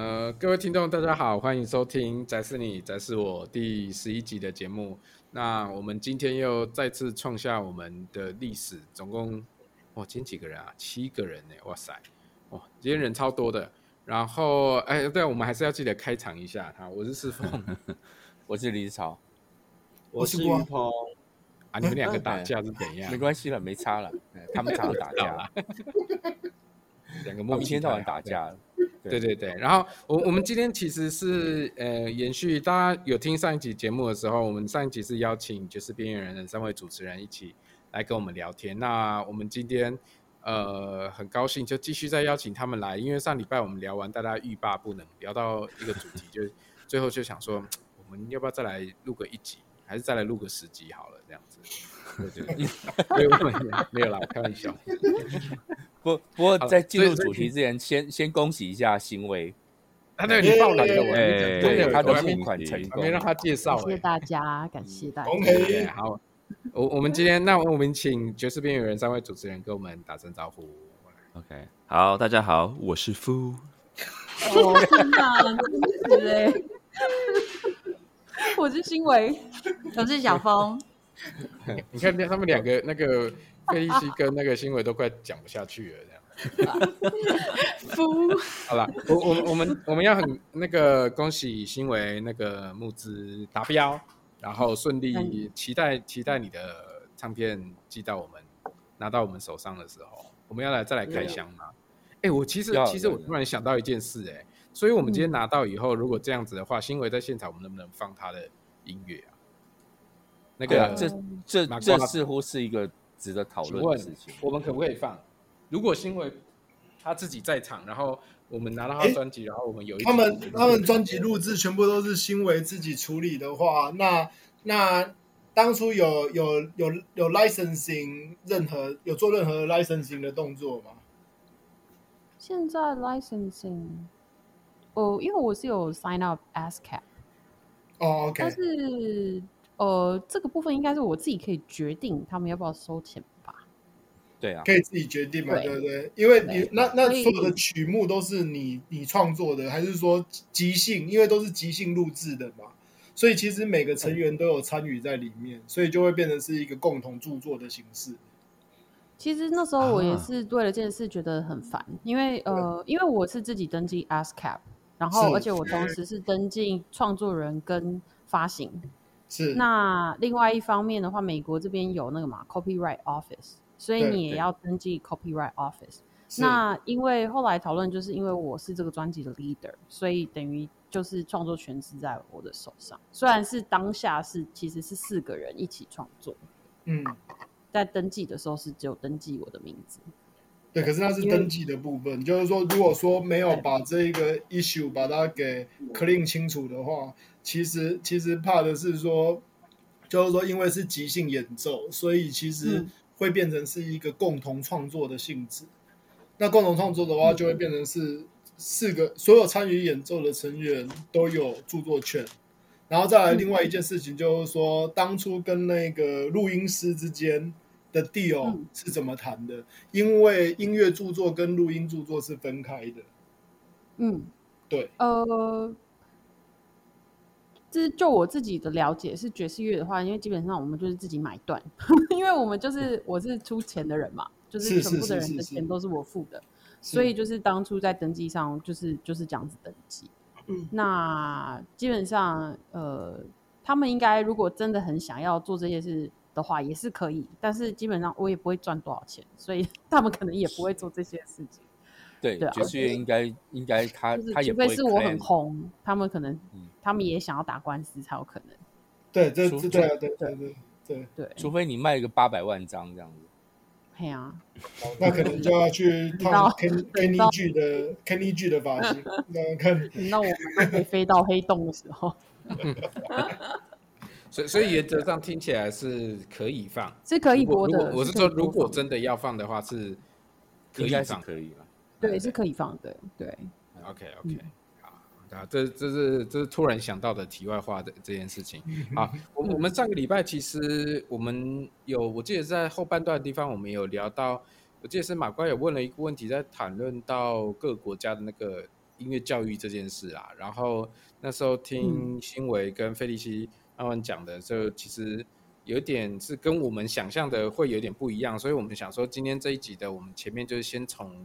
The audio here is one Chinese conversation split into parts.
呃，各位听众，大家好，欢迎收听《宅是你，宅是我》第十一集的节目。那我们今天又再次创下我们的历史，总共哇，今天几个人啊？七个人呢！哇塞，哇，今天人超多的。然后，哎，对，我们还是要记得开场一下。哈，我是四凤，我是李子超，我是云鹏。啊，你们两个打架是怎样？没关系了，没差了。他们常常打架，两个莫名其妙打架。对对对，然后我我们今天其实是呃延续大家有听上一集节目的时候，我们上一集是邀请就是边缘人的三位主持人一起来跟我们聊天。那我们今天呃很高兴就继续再邀请他们来，因为上礼拜我们聊完大家欲罢不能，聊到一个主题，就最后就想说我们要不要再来录个一集，还是再来录个十集好了这样子。对对对，没有没有啦，开玩笑。不不过在进入主题之前，先先恭喜一下新威，他那个你爆雷了，我对他的新款成功，没让他介绍。谢谢大家，感谢大家。OK，好，我我们今天那我们请爵士边缘人三位主持人跟我们打声招呼。OK，好，大家好，我是夫。哦天哪，真是哎！我是新维，我是小峰。你看，他们两个那个。费力西跟那个欣威都快讲不下去了，这样。夫，好了，我我我们我们要很那个恭喜新维那个募资达标，然后顺利期待期待你的唱片寄到我们拿到我们手上的时候，我们要来再来开箱吗？哎、欸，我其实其实我突然想到一件事、欸，哎，所以我们今天拿到以后，如果这样子的话，新维在现场，我们能不能放他的音乐啊？那个，这这这似乎是一个。值得讨论的事情，我们可不可以放？如果欣威他自己在场，然后我们拿到他专辑，然后我们有一他们他们专辑录制全部都是欣威自己处理的话，那那当初有有有有 licensing 任何有做任何 licensing 的动作吗？现在 licensing 哦，因为我是有 sign up ASCAP 哦，OK，但是。呃，这个部分应该是我自己可以决定他们要不要收钱吧？对啊，可以自己决定嘛，对不对，对？因为你那那所有的曲目都是你你创作的，还是说即兴？因为都是即兴录制的嘛，所以其实每个成员都有参与在里面，所以就会变成是一个共同著作的形式。其实那时候我也是为了这件事觉得很烦，啊、因为呃，因为我是自己登记 ASCAP，然后而且我同时是登记创作人跟发行。是，那另外一方面的话，美国这边有那个嘛，Copyright Office，所以你也要登记 Copyright Office。那因为后来讨论，就是因为我是这个专辑的 leader，所以等于就是创作权是在我的手上。虽然是当下是其实是四个人一起创作，嗯，在登记的时候是只有登记我的名字。对，可是那是登记的部分，就是说，如果说没有把这个 issue 把它给 clean 清楚的话。其实其实怕的是说，就是说，因为是即兴演奏，所以其实会变成是一个共同创作的性质。那共同创作的话，就会变成是四个所有参与演奏的成员都有著作权。然后再来另外一件事情，就是说，当初跟那个录音师之间的 deal 是怎么谈的？因为音乐著作跟录音著作是分开的。嗯，对，呃。这是就我自己的了解，是爵士乐的话，因为基本上我们就是自己买断，因为我们就是我是出钱的人嘛，就是全部的人的钱都是我付的，所以就是当初在登记上就是就是这样子登记。嗯，那基本上呃，他们应该如果真的很想要做这些事的话，也是可以，但是基本上我也不会赚多少钱，所以 他们可能也不会做这些事情。对，爵士乐应该应该他他也不会，除非是我很红，他们可能。他们也想要打官司才有可能。对，这这对对对对对对。除非你卖一个八百万张这样子。对啊。那可能就要去 烫 Kenny G 的 Kenny G 的发型，那看。那我们可以飞到黑洞的时候。所以所以原则上听起来是可以放，是可以播的。我是说，如果真的要放的话，是可以放，可以对，是可以放的。对。OK OK 好。啊，这这是这是突然想到的题外话的这件事情。好，我我们上个礼拜其实我们有，我记得在后半段的地方我们有聊到，我记得是马关有问了一个问题，在谈论到各个国家的那个音乐教育这件事啊。然后那时候听新维跟费利西他们讲的，就其实有点是跟我们想象的会有点不一样，所以我们想说今天这一集的我们前面就是先从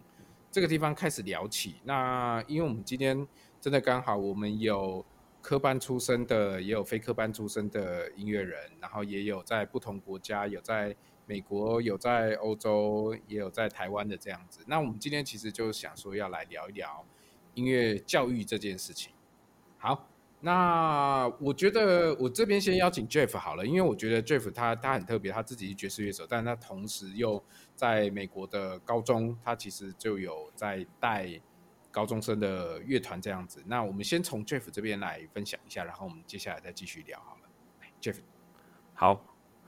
这个地方开始聊起。那因为我们今天真的刚好我们有。科班出身的，也有非科班出身的音乐人，然后也有在不同国家，有在美国，有在欧洲，也有在台湾的这样子。那我们今天其实就想说要来聊一聊音乐教育这件事情。好，那我觉得我这边先邀请 Jeff 好了，因为我觉得 Jeff 他他很特别，他自己是爵士乐手，但他同时又在美国的高中，他其实就有在带。高中生的乐团这样子，那我们先从 Jeff 这边来分享一下，然后我们接下来再继续聊好了。Jeff，好。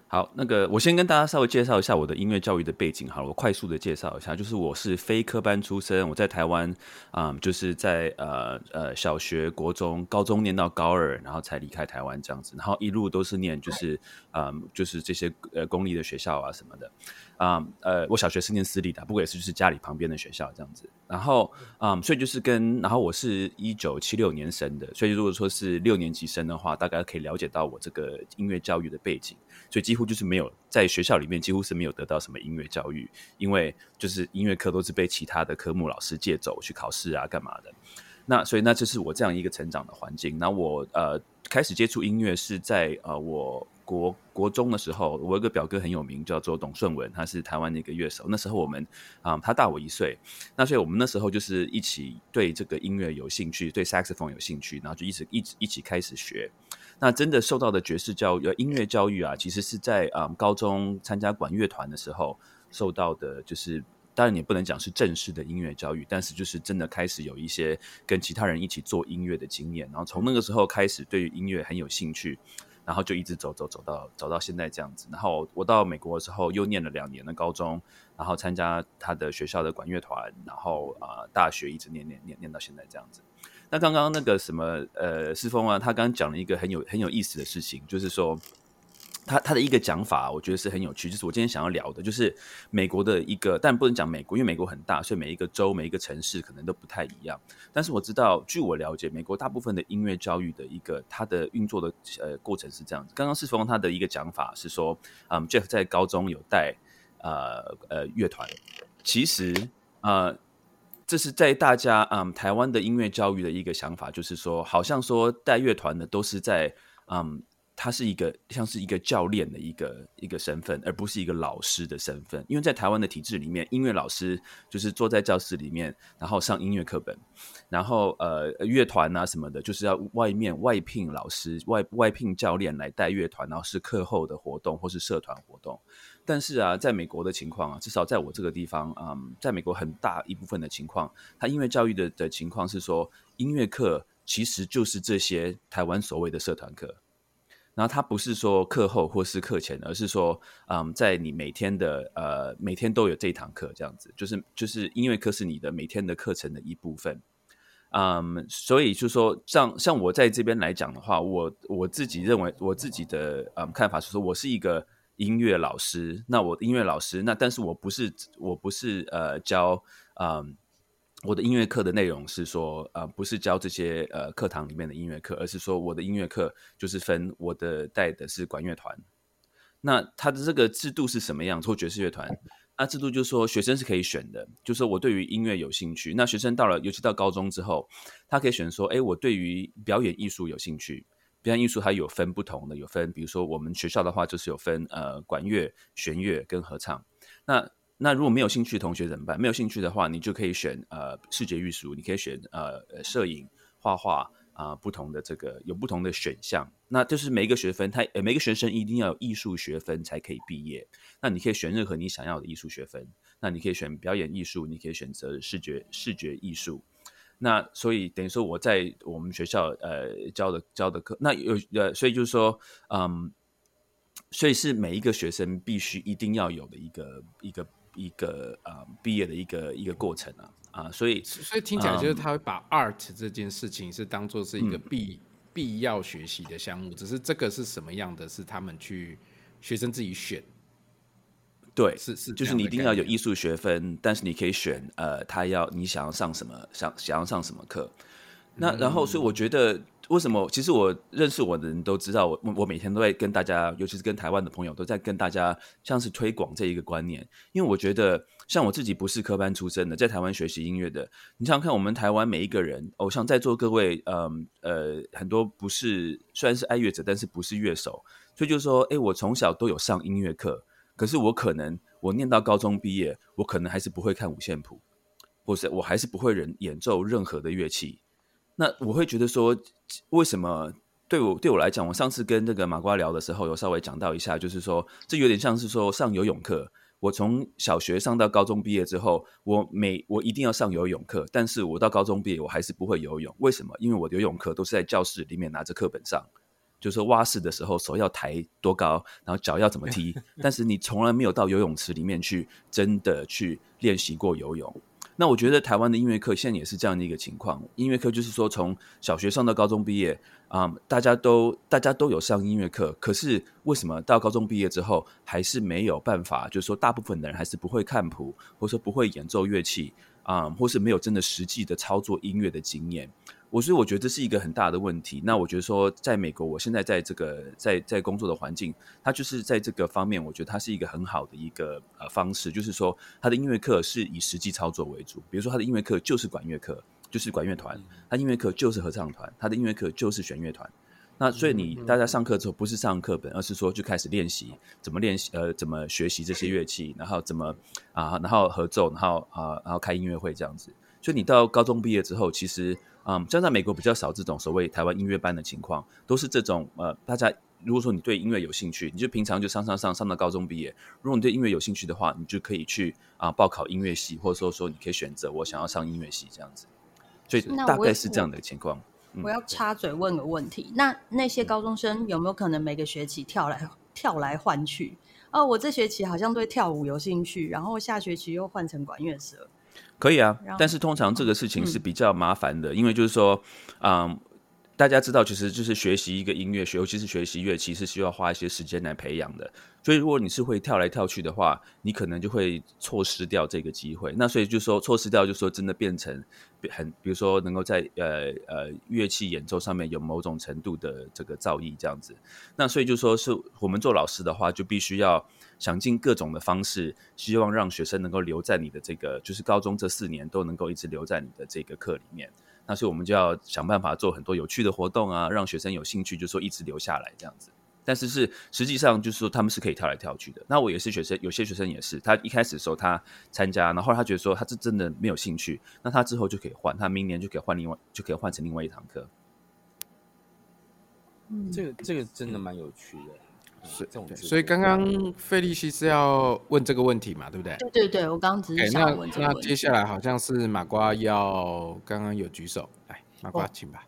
好，那个我先跟大家稍微介绍一下我的音乐教育的背景。好了，我快速的介绍一下，就是我是非科班出身，我在台湾，嗯，就是在呃呃小学、国中、高中念到高二，然后才离开台湾这样子，然后一路都是念就是嗯就是这些呃公立的学校啊什么的，啊、呃我小学是念私立的，不过也是就是家里旁边的学校这样子，然后、嗯、所以就是跟然后我是一九七六年生的，所以如果说是六年级生的话，大概可以了解到我这个音乐教育的背景，所以几乎就是没有在学校里面，几乎是没有得到什么音乐教育，因为就是音乐课都是被其他的科目老师借走去考试啊，干嘛的。那所以那这是我这样一个成长的环境。那我呃开始接触音乐是在呃我国国中的时候，我有个表哥很有名，叫做董顺文，他是台湾的一个乐手。那时候我们啊、他大我一岁，那所以我们那时候就是一起对这个音乐有兴趣，对 saxophone 有兴趣，然后就一直一直一起开始学。那真的受到的爵士教育、音乐教育啊，其实是在啊、嗯、高中参加管乐团的时候受到的，就是当然也不能讲是正式的音乐教育，但是就是真的开始有一些跟其他人一起做音乐的经验，然后从那个时候开始对于音乐很有兴趣，然后就一直走走走到走到现在这样子。然后我到美国的时候又念了两年的高中，然后参加他的学校的管乐团，然后啊、大学一直念念念念到现在这样子。那刚刚那个什么呃，世峰啊，他刚刚讲了一个很有很有意思的事情，就是说他他的一个讲法，我觉得是很有趣，就是我今天想要聊的，就是美国的一个，但不能讲美国，因为美国很大，所以每一个州、每一个城市可能都不太一样。但是我知道，据我了解，美国大部分的音乐教育的一个它的运作的呃过程是这样子。刚刚世峰他的一个讲法是说，嗯，Jeff 在高中有带呃呃乐团，其实呃。这是在大家嗯台湾的音乐教育的一个想法，就是说，好像说带乐团的都是在嗯，他是一个像是一个教练的一个一个身份，而不是一个老师的身份。因为在台湾的体制里面，音乐老师就是坐在教室里面，然后上音乐课本，然后呃乐团啊什么的，就是要外面外聘老师、外外聘教练来带乐团，然后是课后的活动或是社团活动。但是啊，在美国的情况啊，至少在我这个地方，嗯，在美国很大一部分的情况，他音乐教育的的情况是说，音乐课其实就是这些台湾所谓的社团课，然后他不是说课后或是课前，而是说，嗯，在你每天的呃每天都有这一堂课这样子，就是就是音乐课是你的每天的课程的一部分，嗯，所以就说像像我在这边来讲的话，我我自己认为我自己的嗯看法是说，我是一个。音乐老师，那我音乐老师，那但是我不是，我不是呃教，嗯，我的音乐课的内容是说，呃，不是教这些呃课堂里面的音乐课，而是说我的音乐课就是分我的带的是管乐团，那他的这个制度是什么样？做爵士乐团，那制度就是说学生是可以选的，就是说我对于音乐有兴趣，那学生到了，尤其到高中之后，他可以选说，哎，我对于表演艺术有兴趣。表演艺术它有分不同的，有分，比如说我们学校的话，就是有分呃管乐、弦乐跟合唱。那那如果没有兴趣的同学怎么办？没有兴趣的话，你就可以选呃视觉艺术，你可以选呃摄影、画画啊、不同的这个有不同的选项。那就是每一个学分，他呃每个学生一定要有艺术学分才可以毕业。那你可以选任何你想要的艺术学分。那你可以选表演艺术，你可以选择视觉视觉艺术。那所以等于说我在我们学校呃教的教的课，那有呃所以就是说嗯，所以是每一个学生必须一定要有的一个一个一个啊、呃、毕业的一个一个过程啊啊，所以所以听起来就是他会把 art 这件事情是当做是一个必、嗯、必要学习的项目，只是这个是什么样的，是他们去学生自己选。对，是是，就是你一定要有艺术学分，但是你可以选呃，他要你想要上什么，想想要上什么课。那然后，所以我觉得。为什么？其实我认识我的人都知道，我我每天都在跟大家，尤其是跟台湾的朋友，都在跟大家像是推广这一个观念。因为我觉得，像我自己不是科班出身的，在台湾学习音乐的，你想想看，我们台湾每一个人，偶像在座各位，嗯呃，很多不是虽然是爱乐者，但是不是乐手，所以就是说，哎，我从小都有上音乐课，可是我可能我念到高中毕业，我可能还是不会看五线谱，或是我还是不会人演奏任何的乐器。那我会觉得说，为什么对我对我来讲，我上次跟那个马瓜聊的时候，有稍微讲到一下，就是说，这有点像是说上游泳课。我从小学上到高中毕业之后，我每我一定要上游泳课，但是我到高中毕业我还是不会游泳。为什么？因为我的游泳课都是在教室里面拿着课本上，就是说蛙式的时候手要抬多高，然后脚要怎么踢，但是你从来没有到游泳池里面去真的去练习过游泳。那我觉得台湾的音乐课现在也是这样的一个情况。音乐课就是说，从小学上到高中毕业啊、大家都大家都有上音乐课，可是为什么到高中毕业之后还是没有办法？就是说，大部分的人还是不会看谱，或者说不会演奏乐器啊、或是没有真的实际的操作音乐的经验。我所以我觉得这是一个很大的问题。那我觉得说，在美国，我现在在这个在在工作的环境，它就是在这个方面，我觉得它是一个很好的一个呃方式，就是说，它的音乐课是以实际操作为主。比如说，它的音乐课就是管乐课，就是管乐团；它音乐课就是合唱团；它的音乐课就是弦乐团。那所以你大家上课之后，不是上课本，而是说就开始练习怎么练习，呃，怎么学习这些乐器，然后怎么啊，然后合奏，然后啊，然后开音乐会这样子。所以你到高中毕业之后，其实。嗯，像在美国比较少这种所谓台湾音乐班的情况，都是这种呃，大家如果说你对音乐有兴趣，你就平常就上上上上到高中毕业。如果你对音乐有兴趣的话，你就可以去啊、呃、报考音乐系，或者说说你可以选择我想要上音乐系这样子。所以大概是这样的情况。我，我要插嘴问个问题，嗯、那那些高中生有没有可能每个学期跳来跳来换去？哦，我这学期好像对跳舞有兴趣，然后下学期又换成管乐社。可以啊，但是通常这个事情是比较麻烦的，嗯、因为就是说，嗯，大家知道，其实就是学习一个音乐学，尤其是学习乐器，是需要花一些时间来培养的。所以，如果你是会跳来跳去的话，你可能就会错失掉这个机会。那所以就说错失掉，就说真的变成很，比如说能够在呃呃乐器演奏上面有某种程度的这个造诣这样子。那所以就说是我们做老师的话，就必须要。想尽各种的方式，希望让学生能够留在你的这个，就是高中这四年都能够一直留在你的这个课里面。那所以我们就要想办法做很多有趣的活动啊，让学生有兴趣，就是说一直留下来这样子。但是是实际上就是说他们是可以跳来跳去的。那我也是学生，有些学生也是，他一开始的时候他参加，然后他觉得说他是真的没有兴趣，那他之后就可以换，他明年就可以换另外，就可以换成另外一堂课。嗯，这个这个真的蛮有趣的。所以刚刚费利西是要问这个问题嘛，对不对？对对对，我刚刚只是想问这个问题。那那接下来好像是马瓜要刚刚有举手，来马瓜请吧。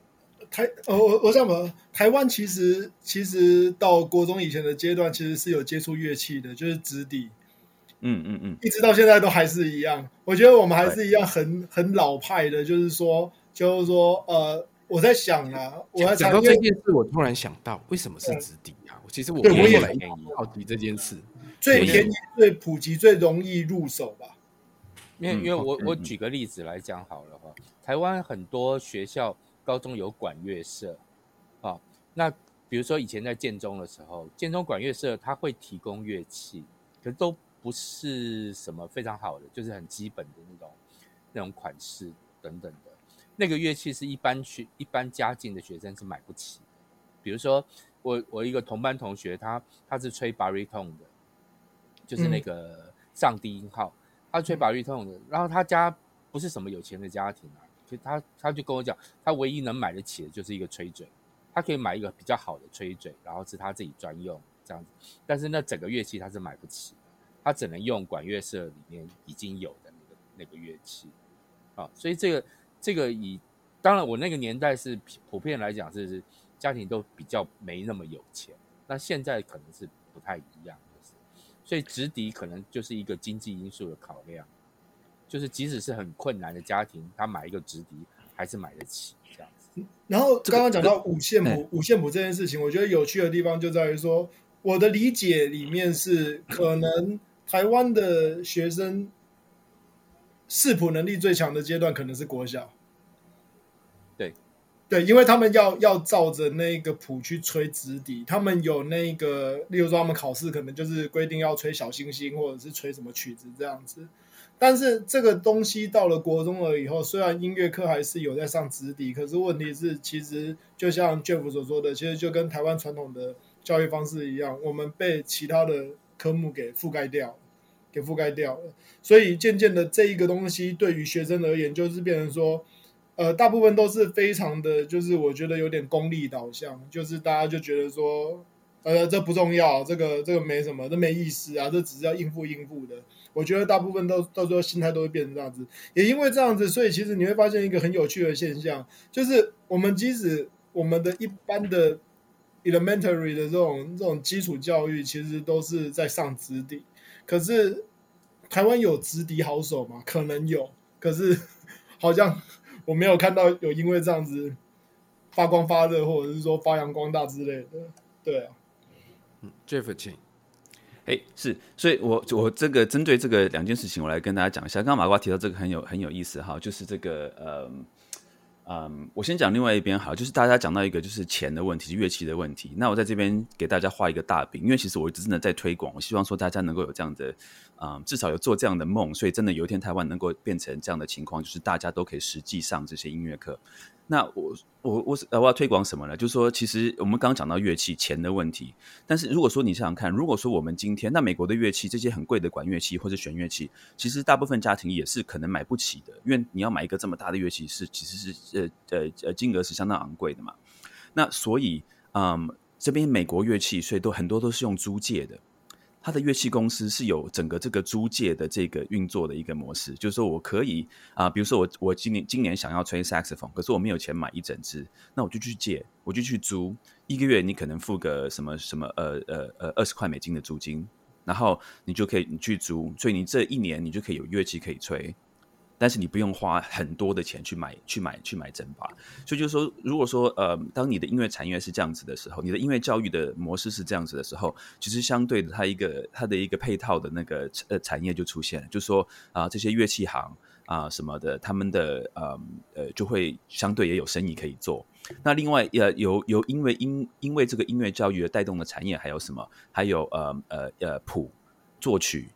台呃我我想问，台湾其实其实到国中以前的阶段，其实是有接触乐器的，就是直笛。嗯嗯嗯，一直到现在都还是一样。我觉得我们还是一样很很老派的，就是说就是说呃，我在想啊，我在讲到这件事，我突然想到为什么是直笛。其实我我也很好奇这件事，最便宜、最普及、最容易入手吧。因为因为我我举个例子来讲好了哈，台湾很多学校高中有管乐社啊，那比如说以前在建中的时候，建中管乐社它会提供乐器，可是都不是什么非常好的，就是很基本的那种那种款式等等的，那个乐器是一般学一般家境的学生是买不起的，比如说。我我一个同班同学，他他是吹 baritone 的，就是那个上低音号，嗯、他吹 baritone 的。然后他家不是什么有钱的家庭啊，就他他就跟我讲，他唯一能买得起的就是一个吹嘴，他可以买一个比较好的吹嘴，然后是他自己专用这样子。但是那整个乐器他是买不起的，他只能用管乐社里面已经有的那个那个乐器啊。所以这个这个以当然我那个年代是普遍来讲是是。家庭都比较没那么有钱，那现在可能是不太一样，就是，所以直笛可能就是一个经济因素的考量，就是即使是很困难的家庭，他买一个直笛还是买得起这样子。然后刚刚讲到五线谱，五线谱这件事情，我觉得有趣的地方就在于说，我的理解里面是可能台湾的学生视谱能力最强的阶段可能是国小。对，因为他们要要照着那个谱去吹直笛，他们有那个，例如说他们考试可能就是规定要吹小星星，或者是吹什么曲子这样子。但是这个东西到了国中了以后，虽然音乐课还是有在上直笛，可是问题是，其实就像 Jeff 所说的，其实就跟台湾传统的教育方式一样，我们被其他的科目给覆盖掉，给覆盖掉了。所以渐渐的，这一个东西对于学生而言，就是变成说，呃，大部分都是非常的，就是我觉得有点功利导向，就是大家就觉得说，呃，这不重要，这个这个没什么，这没意思啊，这只是要应付应付的。我觉得大部分都到时候心态都会变成这样子，也因为这样子，所以其实你会发现一个很有趣的现象，就是我们即使我们的一般的 elementary 的这种这种基础教育，其实都是在上直底，可是台湾有直笛好手吗？可能有，可是 好像我没有看到有因为这样子发光发热，或者是说发扬光大之类的。对啊，嗯，Jeff 请。哎、欸，是，所以我我这个针对这个两件事情，我来跟大家讲一下。刚刚马瓜提到这个很有很有意思哈，就是这个呃嗯，嗯我先讲另外一边好，就是大家讲到一个就是钱的问题，乐器的问题。那我在这边给大家画一个大饼，因为其实我一直真的在推广，我希望说大家能够有这样的、嗯，至少有做这样的梦，所以真的有一天台湾能够变成这样的情况，就是大家都可以实际上这些音乐课。那我我我我要推广什么呢？就是说，其实我们刚刚讲到乐器钱的问题，但是如果说你想想看，如果说我们今天那美国的乐器这些很贵的管乐器或者弦乐器，其实大部分家庭也是可能买不起的，因为你要买一个这么大的乐器是其实是呃呃呃金额是相当昂贵的嘛。那所以嗯，这边美国乐器所以都很多都是用租借的。他的乐器公司是有整个这个租借的这个运作的一个模式，就是说我可以啊、比如说我我今年今年想要吹 saxophone，可是我没有钱买一整支，那我就去借，我就去租，一个月你可能付个什么什么呃呃呃二十块美金的租金，然后你就可以你去租，所以你这一年你就可以有乐器可以吹。但是你不用花很多的钱去买、去买、去买整把，所以就是说，如果说呃，当你的音乐产业是这样子的时候，你的音乐教育的模式是这样子的时候，其实相对的，它一个它的一个配套的那个呃产业就出现了，就是说啊、这些乐器行啊、什么的，他们的呃呃就会相对也有生意可以做。那另外呃有有因为因因为这个音乐教育而带动的产业还有什么？还有呃呃呃谱作曲。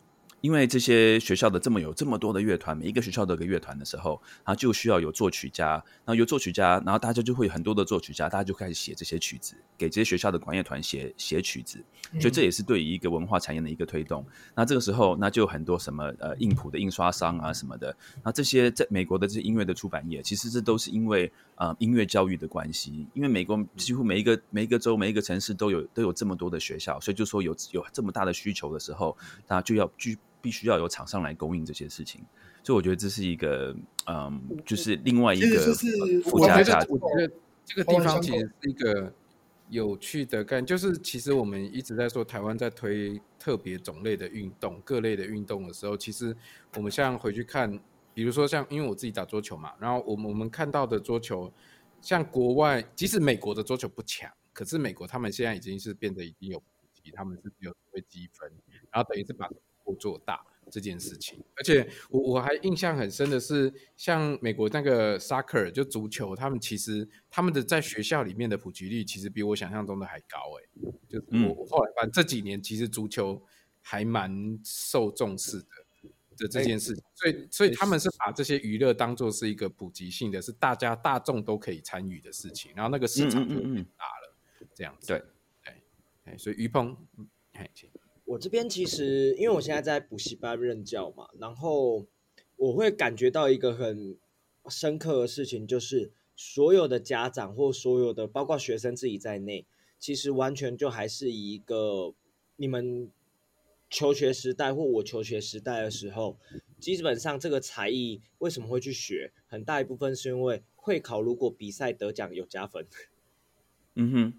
因为这些学校的这么有这么多的乐团，每一个学校都有个乐团的时候，然后就需要有作曲家，然后有作曲家，然后大家就会有很多的作曲家，大家就开始写这些曲子，给这些学校的管乐团写写曲子，所以这也是对于一个文化产业的一个推动。嗯、那这个时候，那就有很多什么呃印谱的印刷商啊什么的，那这些在美国的这些音乐的出版业，其实这都是因为啊、呃、音乐教育的关系，因为美国几乎每一个每一个州每一个城市都有都有这么多的学校，所以就说有有这么大的需求的时候，大家就要去。必须要有厂商来供应这些事情，所以我觉得这是一个，嗯，就是另外一个附加价值。我觉得这个地方其实是一个有趣的概念，就是其实我们一直在说台湾在推特别种类的运动、各类的运动的时候，其实我们像回去看，比如说像因为我自己打桌球嘛，然后我们我们看到的桌球，像国外，即使美国的桌球不强，可是美国他们现在已经是变得已经有他们是有会积分，然后等于是把。做大这件事情，而且我我还印象很深的是，像美国那个 soccer 就足球，他们其实他们的在学校里面的普及率其实比我想象中的还高哎、欸，就是我我后来反正这几年其实足球还蛮受重视的的这件事情，所以所以他们是把这些娱乐当做是一个普及性的，是大家大众都可以参与的事情，然后那个市场就很大了，这样子对。对，所以于鹏，哎，请。我这边其实，因为我现在在补习班任教嘛，然后我会感觉到一个很深刻的事情，就是所有的家长或所有的，包括学生自己在内，其实完全就还是一个你们求学时代或我求学时代的时候，基本上这个才艺为什么会去学，很大一部分是因为会考，如果比赛得奖有加分。嗯哼，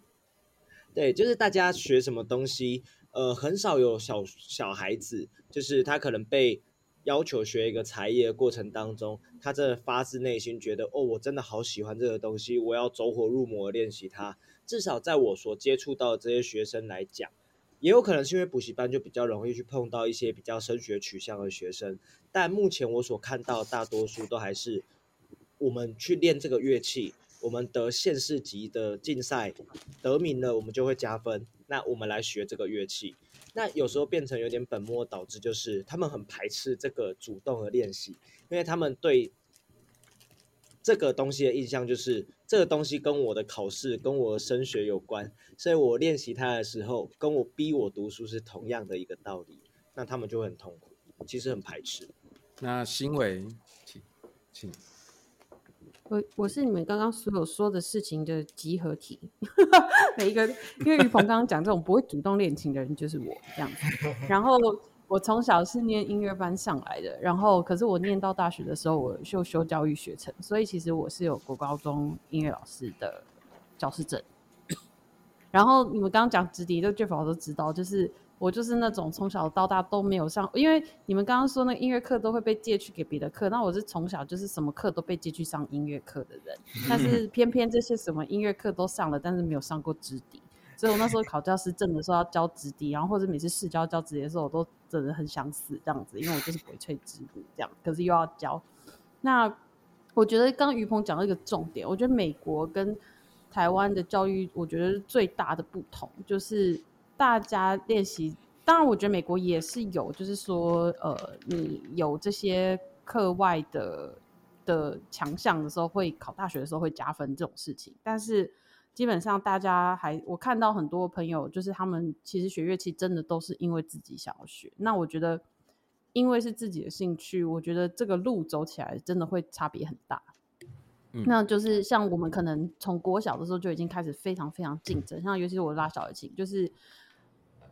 对，就是大家学什么东西。呃，很少有小小孩子，就是他可能被要求学一个才艺的过程当中，他真的发自内心觉得，哦，我真的好喜欢这个东西，我要走火入魔练习它。至少在我所接触到的这些学生来讲，也有可能是因为补习班就比较容易去碰到一些比较升学取向的学生，但目前我所看到大多数都还是我们去练这个乐器，我们得县市级的竞赛得名了，我们就会加分。那我们来学这个乐器，那有时候变成有点本末倒置，就是他们很排斥这个主动的练习，因为他们对这个东西的印象就是。这个东西跟我的考试、跟我升学有关，所以我练习它的时候，跟我逼我读书是同样的一个道理。那他们就会很痛苦，其实很排斥。那欣伟，请请。我我是你们刚刚所有说的事情的集合体，每一个，因为于鹏刚刚讲这种不会主动恋情的人就是我这样子，然后。我从小是念音乐班上来的，然后可是我念到大学的时候，我就修教育学程，所以其实我是有国高中音乐老师的教师证。然后你们刚刚讲直笛，这 Jeff 老师都知道，就是我就是那种从小到大都没有上，因为你们刚刚说那个音乐课都会被借去给别的课，那我是从小就是什么课都被借去上音乐课的人，但是偏偏这些什么音乐课都上了，但是没有上过直笛。所以我那时候考教师证的时候要教直笛，然后或者每次试教教直笛的时候，我都真的很想死这样子，因为我就是不会吹直笛这样，可是又要教。那我觉得刚刚于鹏讲了一个重点，我觉得美国跟台湾的教育，我觉得最大的不同就是大家练习。当然，我觉得美国也是有，就是说，呃，你有这些课外的的强项的时候，会考大学的时候会加分这种事情，但是。基本上大家还，我看到很多朋友，就是他们其实学乐器真的都是因为自己想要学。那我觉得，因为是自己的兴趣，我觉得这个路走起来真的会差别很大。嗯，那就是像我们可能从国小的时候就已经开始非常非常竞争，像尤其是我拉小提琴，就是。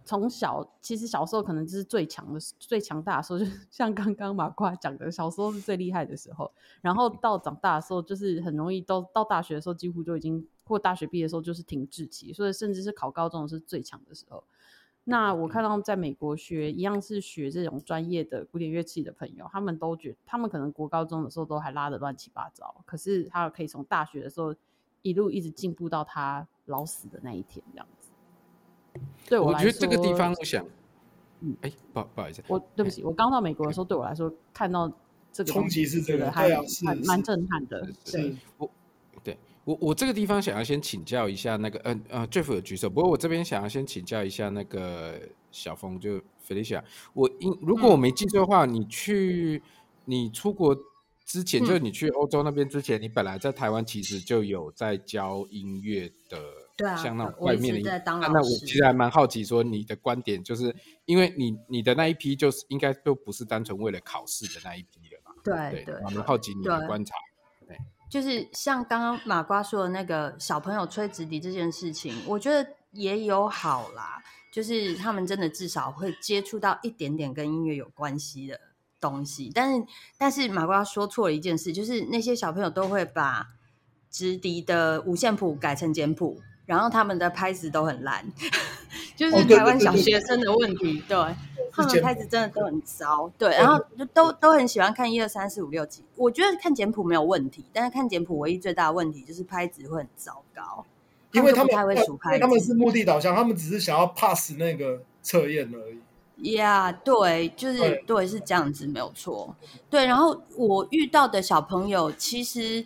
从小其实小时候可能就是最强的、最强大的时候，就像刚刚马瓜讲的，小时候是最厉害的时候。然后到长大的时候，就是很容易到到大学的时候，几乎就已经或大学毕业的时候就是停滞期，所以甚至是考高中是最强的时候。那我看到在美国学一样是学这种专业的古典乐器的朋友，他们都觉他们可能国高中的时候都还拉的乱七八糟，可是他可以从大学的时候一路一直进步到他老死的那一天这样子。对我，我觉得这个地方，我想，嗯，哎，不不好意思，我对不起，我刚到美国的时候，对我来说看到这个冲击是这个，还蛮蛮震撼的。对，我，对我我这个地方想要先请教一下那个，嗯呃，Jeff 有举手，不过我这边想要先请教一下那个小峰，就 Felicia，我因如果我没记错的话，你去你出国之前，就是你去欧洲那边之前，你本来在台湾其实就有在教音乐的。对啊，像那种外面的，在当那那我其实还蛮好奇，说你的观点，就是因为你你的那一批，就是应该都不是单纯为了考试的那一批了吧？对对，我蛮好奇你的观察。对，就是像刚刚马瓜说的那个小朋友吹直笛这件事情，我觉得也有好啦，就是他们真的至少会接触到一点点跟音乐有关系的东西。但是但是马瓜说错了一件事，就是那些小朋友都会把直笛的五线谱改成简谱。然后他们的拍子都很烂，就是台湾小学生的问题。对，他们拍子真的都很糟。对，然后就都都很喜欢看一二三四五六七。我觉得看简谱没有问题，但是看简谱唯一最大的问题就是拍子会很糟糕，因为他们太会数拍子。他们是目的导向，他们只是想要 pass 那个测验而已。呀，yeah, 对，就是对，对，是这样子，没有错。对，然后我遇到的小朋友其实，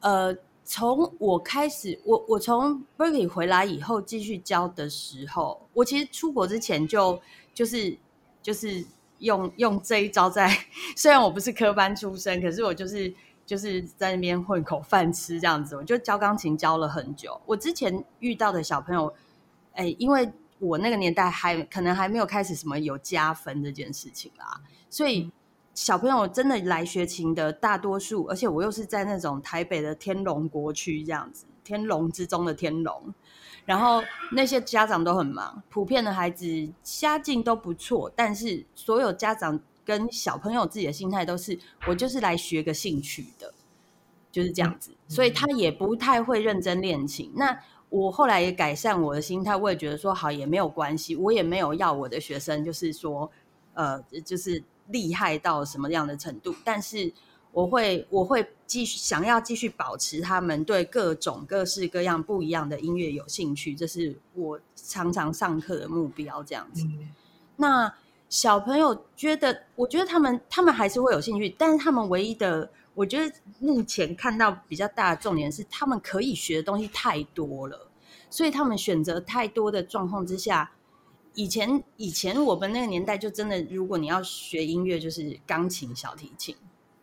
呃。从我开始，我我从 Berkeley 回来以后继续教的时候，我其实出国之前就就是就是用用这一招在，虽然我不是科班出身，可是我就是就是在那边混口饭吃这样子，我就教钢琴教了很久。我之前遇到的小朋友，哎，因为我那个年代还可能还没有开始什么有加分这件事情啦，所以。小朋友真的来学琴的大多数，而且我又是在那种台北的天龙国区这样子，天龙之中的天龙，然后那些家长都很忙，普遍的孩子家境都不错，但是所有家长跟小朋友自己的心态都是，我就是来学个兴趣的，就是这样子，所以他也不太会认真练琴。那我后来也改善我的心态，我也觉得说好也没有关系，我也没有要我的学生就是说，呃，就是。厉害到什么样的程度？但是我会我会继续想要继续保持他们对各种各式各样不一样的音乐有兴趣，这是我常常上课的目标。这样子，嗯、那小朋友觉得，我觉得他们他们还是会有兴趣，但是他们唯一的，我觉得目前看到比较大的重点是，他们可以学的东西太多了，所以他们选择太多的状况之下。以前以前我们那个年代就真的，如果你要学音乐，就是钢琴、小提琴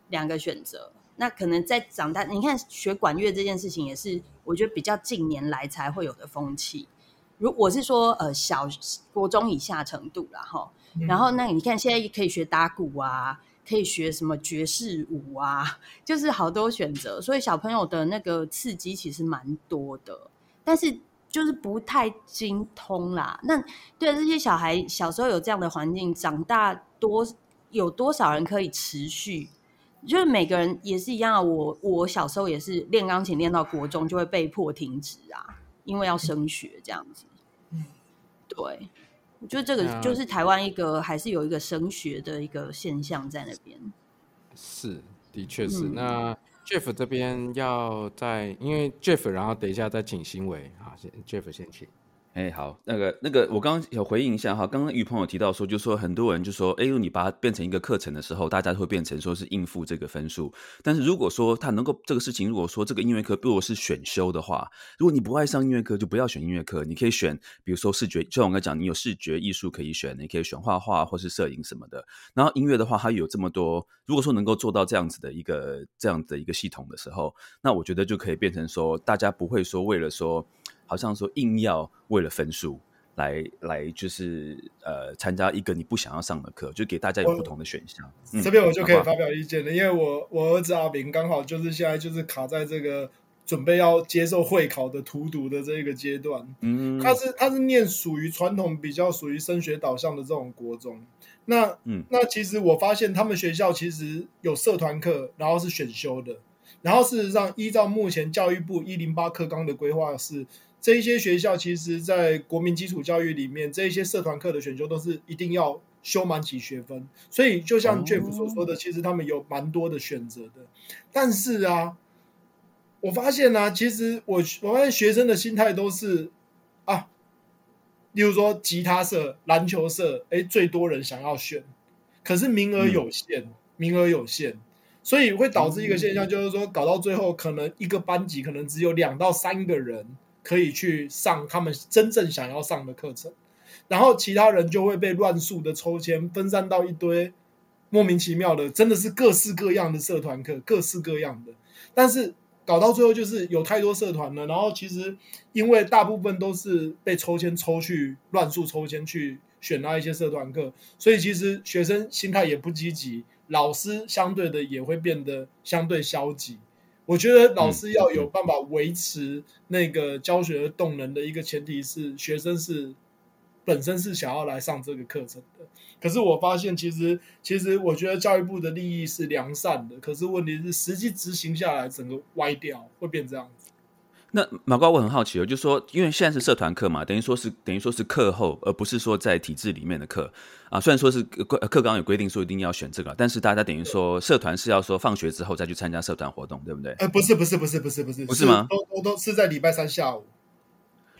两个选择。那可能在长大，你看学管乐这件事情也是，我觉得比较近年来才会有的风气。如我是说，呃，小国中以下程度啦哈。然后那你看现在可以学打鼓啊，可以学什么爵士舞啊，就是好多选择。所以小朋友的那个刺激其实蛮多的，但是。就是不太精通啦。那对这些小孩小时候有这样的环境，长大多有多少人可以持续？就是每个人也是一样啊。我我小时候也是练钢琴练到国中就会被迫停止啊，因为要升学这样子。嗯，对，我觉得这个就是台湾一个还是有一个升学的一个现象在那边。是，的确是。嗯、那。Jeff 这边要在，因为 Jeff，然后等一下再请新维，好，先 Jeff 先请。哎，好，那个那个，我刚刚有回应一下哈，刚刚于朋友提到说，就说很多人就说，哎，你把它变成一个课程的时候，大家会变成说是应付这个分数。但是如果说他能够这个事情，如果说这个音乐课如果是选修的话，如果你不爱上音乐课，就不要选音乐课，你可以选，比如说视觉，就像我刚才讲，你有视觉艺术可以选，你可以选画画或是摄影什么的。然后音乐的话，它有这么多，如果说能够做到这样子的一个这样的一个系统的时候，那我觉得就可以变成说，大家不会说为了说。好像说硬要为了分数来来就是呃参加一个你不想要上的课，就给大家有不同的选项。嗯、这边我就可以发表意见了，因为我我儿子阿明刚好就是现在就是卡在这个准备要接受会考的荼毒的这一个阶段。嗯，他是他是念属于传统比较属于升学导向的这种国中。那嗯，那其实我发现他们学校其实有社团课，然后是选修的，然后事实上依照目前教育部一零八课纲的规划是。这一些学校其实，在国民基础教育里面，这一些社团课的选修都是一定要修满几学分。所以，就像 Jeff 所说的，其实他们有蛮多的选择的。但是啊，我发现呢、啊，其实我我发现学生的心态都是啊，例如说吉他社、篮球社，哎，最多人想要选，可是名额有限，嗯、名额有限，所以会导致一个现象，就是说搞到最后，可能一个班级可能只有两到三个人。可以去上他们真正想要上的课程，然后其他人就会被乱数的抽签分散到一堆莫名其妙的，真的是各式各样的社团课，各式各样的。但是搞到最后就是有太多社团了，然后其实因为大部分都是被抽签抽去乱数抽签去选那一些社团课，所以其实学生心态也不积极，老师相对的也会变得相对消极。我觉得老师要有办法维持那个教学的动能的一个前提是学生是本身是想要来上这个课程的。可是我发现，其实其实我觉得教育部的利益是良善的，可是问题是实际执行下来，整个歪掉，会变这样子。那马高，我很好奇哦，就是说，因为现在是社团课嘛，等于说是等于说是课后，而不是说在体制里面的课啊。虽然说是课课纲有规定说一定要选这个，但是大家等于说社团是要说放学之后再去参加社团活动，对不对？呃，不是，不是，不是，不是，不是，不是吗？都都都是在礼拜三下午。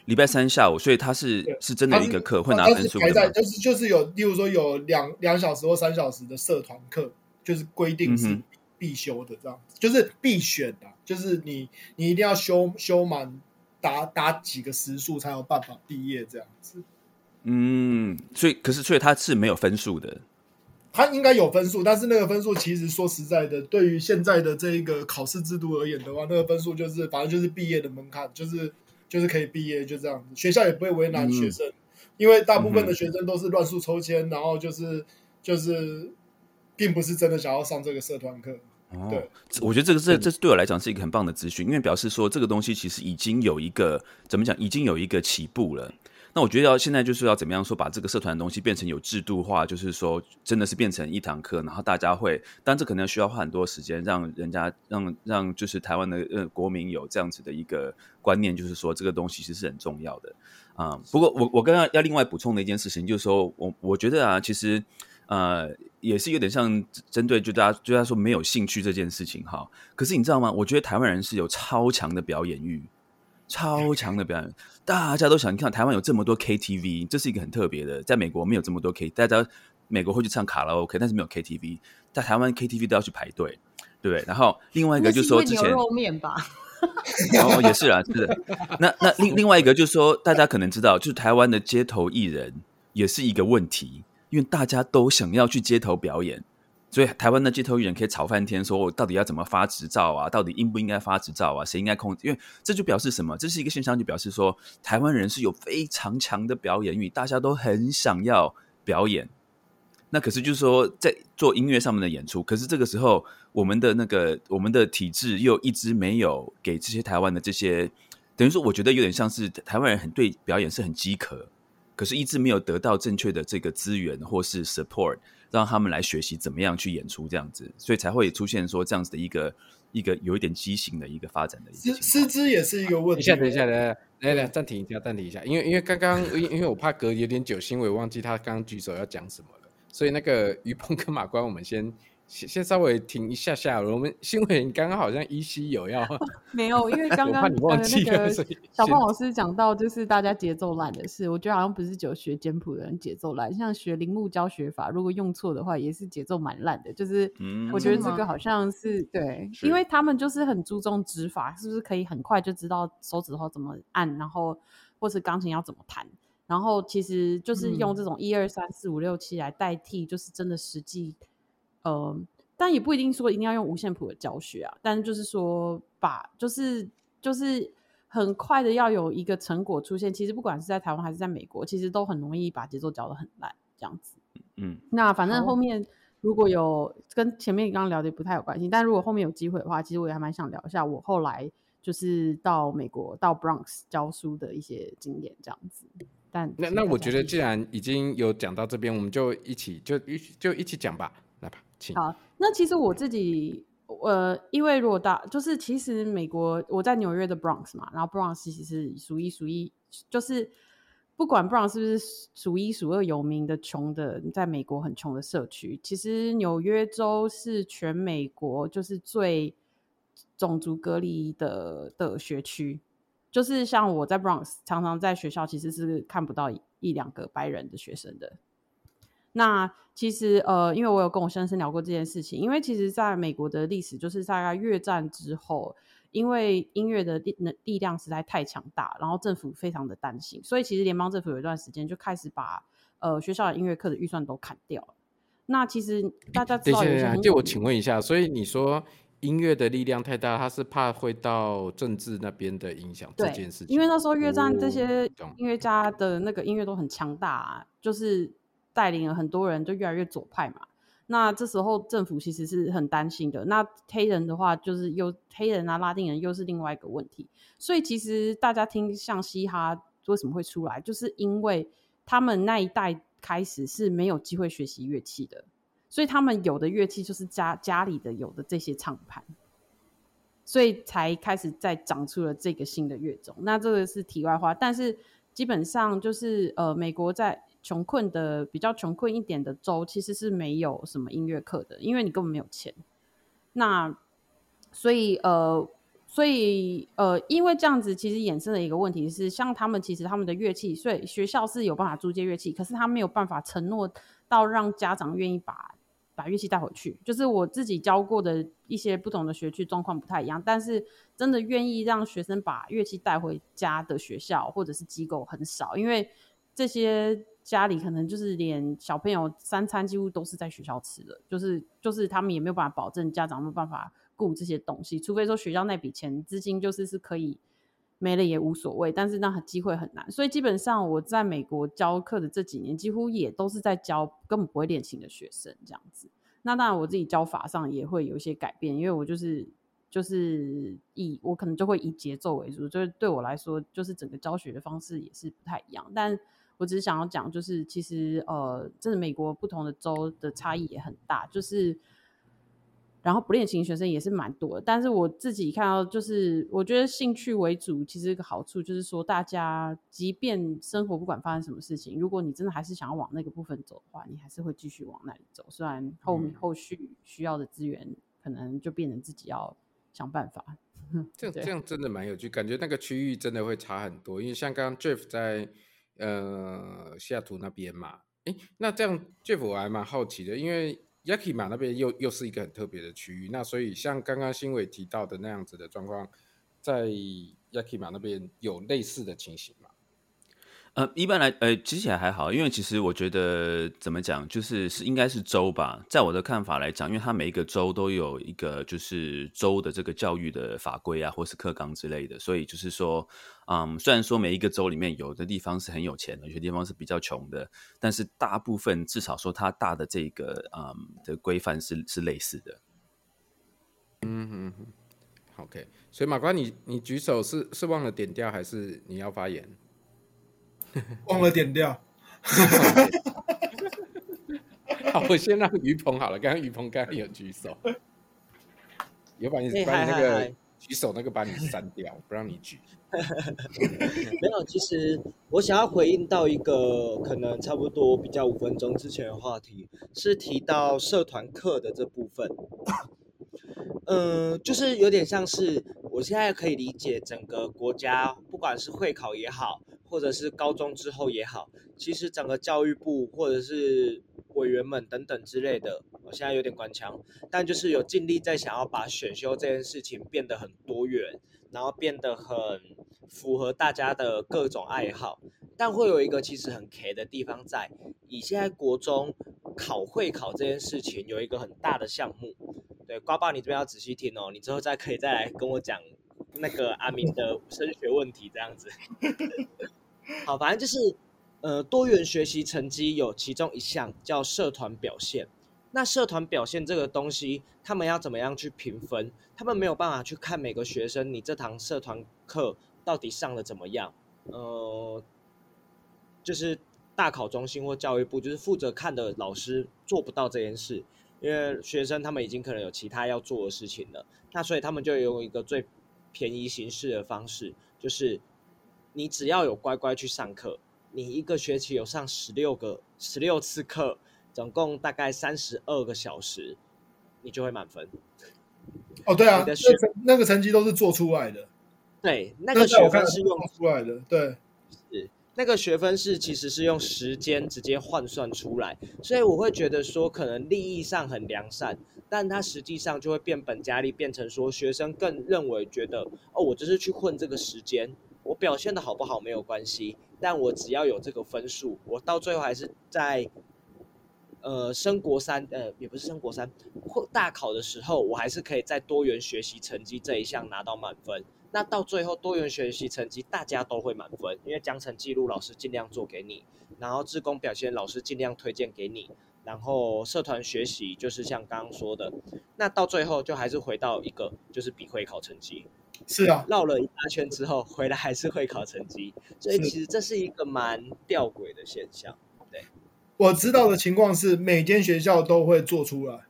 礼拜三下午，所以他是是真的一个课，会拿分数就是就是有，例如说有两两小时或三小时的社团课，就是规定是必修的这样子，嗯、就是必选的。就是你，你一定要修修满，达达几个时数才有办法毕业这样子。嗯，所以可是所以他是没有分数的。他应该有分数，但是那个分数其实说实在的，对于现在的这一个考试制度而言的话，那个分数就是反正就是毕业的门槛，就是就是可以毕业就这样子。学校也不会为难学生，嗯、因为大部分的学生都是乱数抽签，嗯、然后就是就是并不是真的想要上这个社团课。哦，对我觉得这个这这对我来讲是一个很棒的资讯，因为表示说这个东西其实已经有一个怎么讲，已经有一个起步了。那我觉得要现在就是要怎么样说，把这个社团的东西变成有制度化，就是说真的是变成一堂课，然后大家会，但这可能需要花很多时间，让人家让 让就是台湾的呃国民有这样子的一个观念，就是说这个东西其实是很重要的啊、嗯。不过我我刚刚要另外补充的一件事情，就是说我我觉得啊，其实。呃，也是有点像针对就大家就大家说没有兴趣这件事情哈。可是你知道吗？我觉得台湾人是有超强的表演欲，超强的表演，大家都想看台湾有这么多 KTV，这是一个很特别的，在美国没有这么多 K，大家美国会去唱卡拉 OK，但是没有 KTV，在台湾 KTV 都要去排队，对不对？然后另外一个就是说之前牛肉面吧。哦，也是啊，是的。那那另另外一个就是说，大家可能知道，就是台湾的街头艺人也是一个问题，因为大家都想要去街头表演，所以台湾的街头艺人可以吵翻天，说我到底要怎么发执照啊？到底应不应该发执照啊？谁应该控制？因为这就表示什么？这是一个现象，就表示说台湾人是有非常强的表演欲，大家都很想要表演。那可是就是说，在做音乐上面的演出，可是这个时候，我们的那个我们的体制又一直没有给这些台湾的这些，等于说，我觉得有点像是台湾人很对表演是很饥渴，可是一直没有得到正确的这个资源或是 support，让他们来学习怎么样去演出这样子，所以才会出现说这样子的一个一个有一点畸形的一个发展的一个。师师资也是一个问题。等一下，等一下，等一下来来，暂停一下，暂停一下，因为因为刚刚因因为我怕隔有点久，因为我忘记他刚刚举手要讲什么了。所以那个于鹏跟马关，我们先先先稍微停一下下。我们新闻刚刚好像依稀有要 没有，因为刚 刚你忘记了、呃、那个小胖老师讲到，就是大家节奏烂的事。我觉得好像不是只有学简谱的人节奏烂，像学铃木教学法，如果用错的话，也是节奏蛮烂的。就是我觉得这个好像是、嗯、对是，因为他们就是很注重指法，是不是可以很快就知道手指头怎么按，然后或是钢琴要怎么弹。然后其实就是用这种一二三四五六七来代替，就是真的实际，嗯、呃，但也不一定说一定要用五线谱的教学啊。但就是说把，就是就是很快的要有一个成果出现。其实不管是在台湾还是在美国，其实都很容易把节奏教的很烂这样子。嗯，那反正后面如果有跟前面刚刚聊的不太有关系，但如果后面有机会的话，其实我也还蛮想聊一下我后来就是到美国到 Bronx 教书的一些经验这样子。但那那我觉得既然已经有讲到这边，我们就一起就一就一起讲吧，好，那其实我自己，呃，因为如果大就是其实美国我在纽约的 Bronx 嘛，然后 Bronx 其实是数一数一，就是不管 Bronx 是不是数一数二有名的穷的，在美国很穷的社区，其实纽约州是全美国就是最种族隔离的的学区。就是像我在 Bronx，常常在学校其实是看不到,一两个白人的学生的。那其实呃，因为我有跟我先生聊过这件事情，因为其实在美国的历史，就是大概越战之后，因为音乐的力力量实在太强大，然后政府非常的担心，所以其实联邦政府有一段时间就开始把呃学校的音乐课的预算都砍掉了。那其实大家知道有些，就我请问一下，所以你说。音乐的力量太大，他是怕会到政治那边的影响这件事情。因为那时候越战这些音乐家的那个音乐都很强大啊，就是带领了很多人就越来越左派嘛。那这时候政府其实是很担心的。那黑人的话，就是又黑人啊、拉丁人又是另外一个问题。所以其实大家听像嘻哈为什么会出来，就是因为他们那一代开始是没有机会学习乐器的。所以他们有的乐器就是家家里的有的这些唱盘，所以才开始再长出了这个新的乐种。那这个是题外话，但是基本上就是呃，美国在穷困的比较穷困一点的州，其实是没有什么音乐课的，因为你根本没有钱。那所以呃，所以呃，因为这样子，其实衍生的一个问题是，像他们其实他们的乐器，所以学校是有办法租借乐器，可是他没有办法承诺到让家长愿意把。把乐器带回去，就是我自己教过的一些不同的学区状况不太一样，但是真的愿意让学生把乐器带回家的学校或者是机构很少，因为这些家里可能就是连小朋友三餐几乎都是在学校吃的，就是就是他们也没有办法保证家长没有办法顾这些东西，除非说学校那笔钱资金就是是可以。没了也无所谓，但是那机会很难，所以基本上我在美国教课的这几年，几乎也都是在教根本不会练琴的学生这样子。那当然我自己教法上也会有一些改变，因为我就是就是以我可能就会以节奏为主，就是对我来说，就是整个教学的方式也是不太一样。但我只是想要讲，就是其实呃，真的美国不同的州的差异也很大，就是。然后不练琴学生也是蛮多的。但是我自己看到，就是我觉得兴趣为主，其实一个好处就是说，大家即便生活不管发生什么事情，如果你真的还是想要往那个部分走的话，你还是会继续往那里走。虽然后面后续需要的资源可能就变成自己要想办法。这样这样真的蛮有趣，感觉那个区域真的会差很多。因为像刚刚 Jeff 在呃西雅图那边嘛，诶，那这样 Jeff 我还蛮好奇的，因为。Yakima 那边又又是一个很特别的区域，那所以像刚刚新伟提到的那样子的状况，在 Yakima 那边有类似的情形？呃，一般来，呃，其实也还好，因为其实我觉得怎么讲，就是是应该是州吧，在我的看法来讲，因为它每一个州都有一个就是州的这个教育的法规啊，或是课纲之类的，所以就是说，嗯，虽然说每一个州里面有的地方是很有钱的，有些地方是比较穷的，但是大部分至少说它大的这个嗯的规范是是类似的。嗯哼哼，OK，所以马哥，你你举手是是忘了点掉，还是你要发言？忘了点掉。好，我先让于鹏好了。刚刚于鹏刚刚有举手，有把你把你那个举手那个把你删掉，不让你举。没有，其实我想要回应到一个可能差不多比较五分钟之前的话题，是提到社团课的这部分。嗯、就是有点像是我现在可以理解整个国家，不管是会考也好。或者是高中之后也好，其实整个教育部或者是委员们等等之类的，我现在有点官腔，但就是有尽力在想要把选修这件事情变得很多元，然后变得很符合大家的各种爱好。但会有一个其实很 K 的地方在，以现在国中考会考这件事情有一个很大的项目，对，瓜爸你这边要仔细听哦，你之后再可以再来跟我讲那个阿明的升学问题这样子。好，反正就是，呃，多元学习成绩有其中一项叫社团表现。那社团表现这个东西，他们要怎么样去评分？他们没有办法去看每个学生你这堂社团课到底上的怎么样。呃，就是大考中心或教育部就是负责看的老师做不到这件事，因为学生他们已经可能有其他要做的事情了。那所以他们就用一个最便宜形式的方式，就是。你只要有乖乖去上课，你一个学期有上十六个十六次课，总共大概三十二个小时，你就会满分。哦，对啊，那个那个成绩都是做出来的。对，那个学分是用出来的。对，是那个学分是其实是用时间直接换算出来，所以我会觉得说可能利益上很良善，但它实际上就会变本加厉，变成说学生更认为觉得哦，我就是去混这个时间。我表现的好不好没有关系，但我只要有这个分数，我到最后还是在，呃，升国三，呃，也不是升国三，或大考的时候，我还是可以在多元学习成绩这一项拿到满分。那到最后多元学习成绩大家都会满分，因为奖惩记录老师尽量做给你，然后志工表现老师尽量推荐给你，然后社团学习就是像刚刚说的，那到最后就还是回到一个就是比会考成绩。是啊，绕了一大圈之后回来还是会考成绩，所以其实这是一个蛮吊诡的现象。对，我知道的情况是每间学校都会做出来，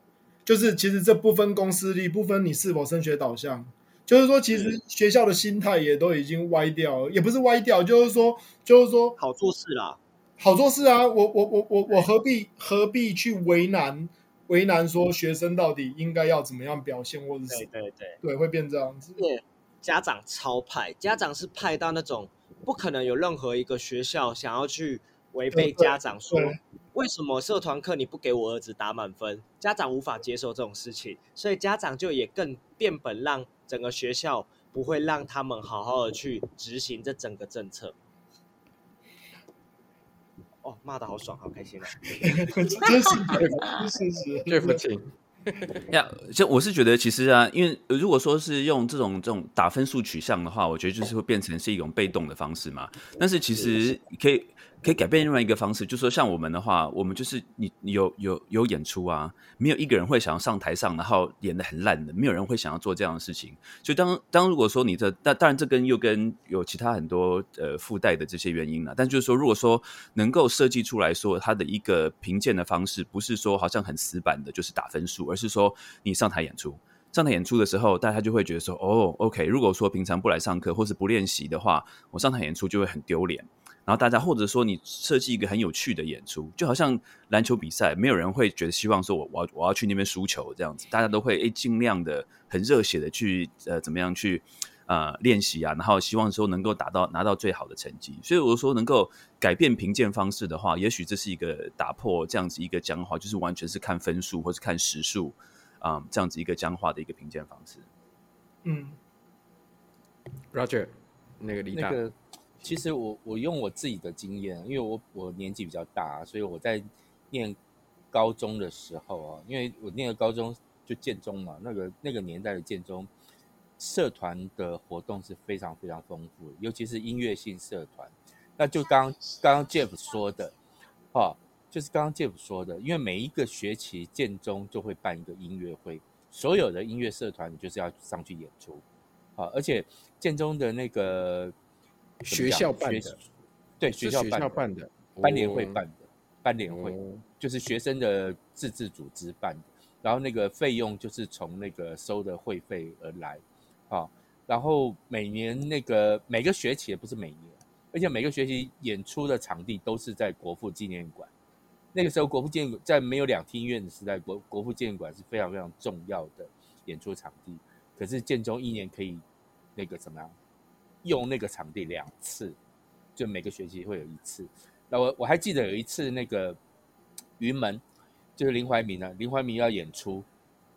就是其实这不分公私立，不分你是否升学导向，就是说其实学校的心态也都已经歪掉了，也不是歪掉，就是说就是说好做事啦，好做事啊，我我我我我何必何必去为难？为难说学生到底应该要怎么样表现，或者是对对对，对会变这样子。对，家长超派，家长是派到那种不可能有任何一个学校想要去违背家长说，为什么社团课你不给我儿子打满分？家长无法接受这种事情，所以家长就也更变本，让整个学校不会让他们好好的去执行这整个政策。哦，骂的好爽，好开心啊！真是，是是，对不起。呀，就我是觉得，其实啊，因为如果说是用这种这种打分数取向的话，我觉得就是会变成是一种被动的方式嘛。但是其实可以可以改变另外一个方式，就是说像我们的话，我们就是你有有有演出啊，没有一个人会想要上台上，然后演得很烂的，没有人会想要做这样的事情。所以当当如果说你这，但当然这跟又跟有其他很多呃附带的这些原因了。但就是说，如果说能够设计出来说它的一个评鉴的方式，不是说好像很死板的，就是打分数，而是说你上台演出，上台演出的时候，大家就会觉得说，哦，OK，如果说平常不来上课或是不练习的话，我上台演出就会很丢脸。然后大家，或者说你设计一个很有趣的演出，就好像篮球比赛，没有人会觉得希望说我我要我要去那边输球这样子，大家都会诶尽量的很热血的去呃怎么样去呃练习啊，然后希望说能够达到拿到最好的成绩。所以我说能够改变评鉴方式的话，也许这是一个打破这样子一个僵化，就是完全是看分数或是看时数啊、嗯、这样子一个僵化的一个评鉴方式。嗯，Roger，那个李大。那个其实我我用我自己的经验，因为我我年纪比较大，所以我在念高中的时候啊，因为我念的高中就建中嘛，那个那个年代的建中社团的活动是非常非常丰富的，尤其是音乐性社团。那就刚刚刚 Jeff 说的，哦，就是刚刚 Jeff 说的，因为每一个学期建中就会办一个音乐会，所有的音乐社团就是要上去演出，啊，而且建中的那个。学校办的，对，学校办的，班联会办的，班联会就是学生的自治组织办的，然后那个费用就是从那个收的会费而来，啊，然后每年那个每个学期也不是每年，而且每个学期演出的场地都是在国父纪念馆。那个时候国父纪念馆在没有两厅院的时代，国国父纪念馆是非常非常重要的演出场地。可是建中一年可以那个怎么样？用那个场地两次，就每个学期会有一次。那我我还记得有一次那个云门，就是林怀民呢，林怀民要演出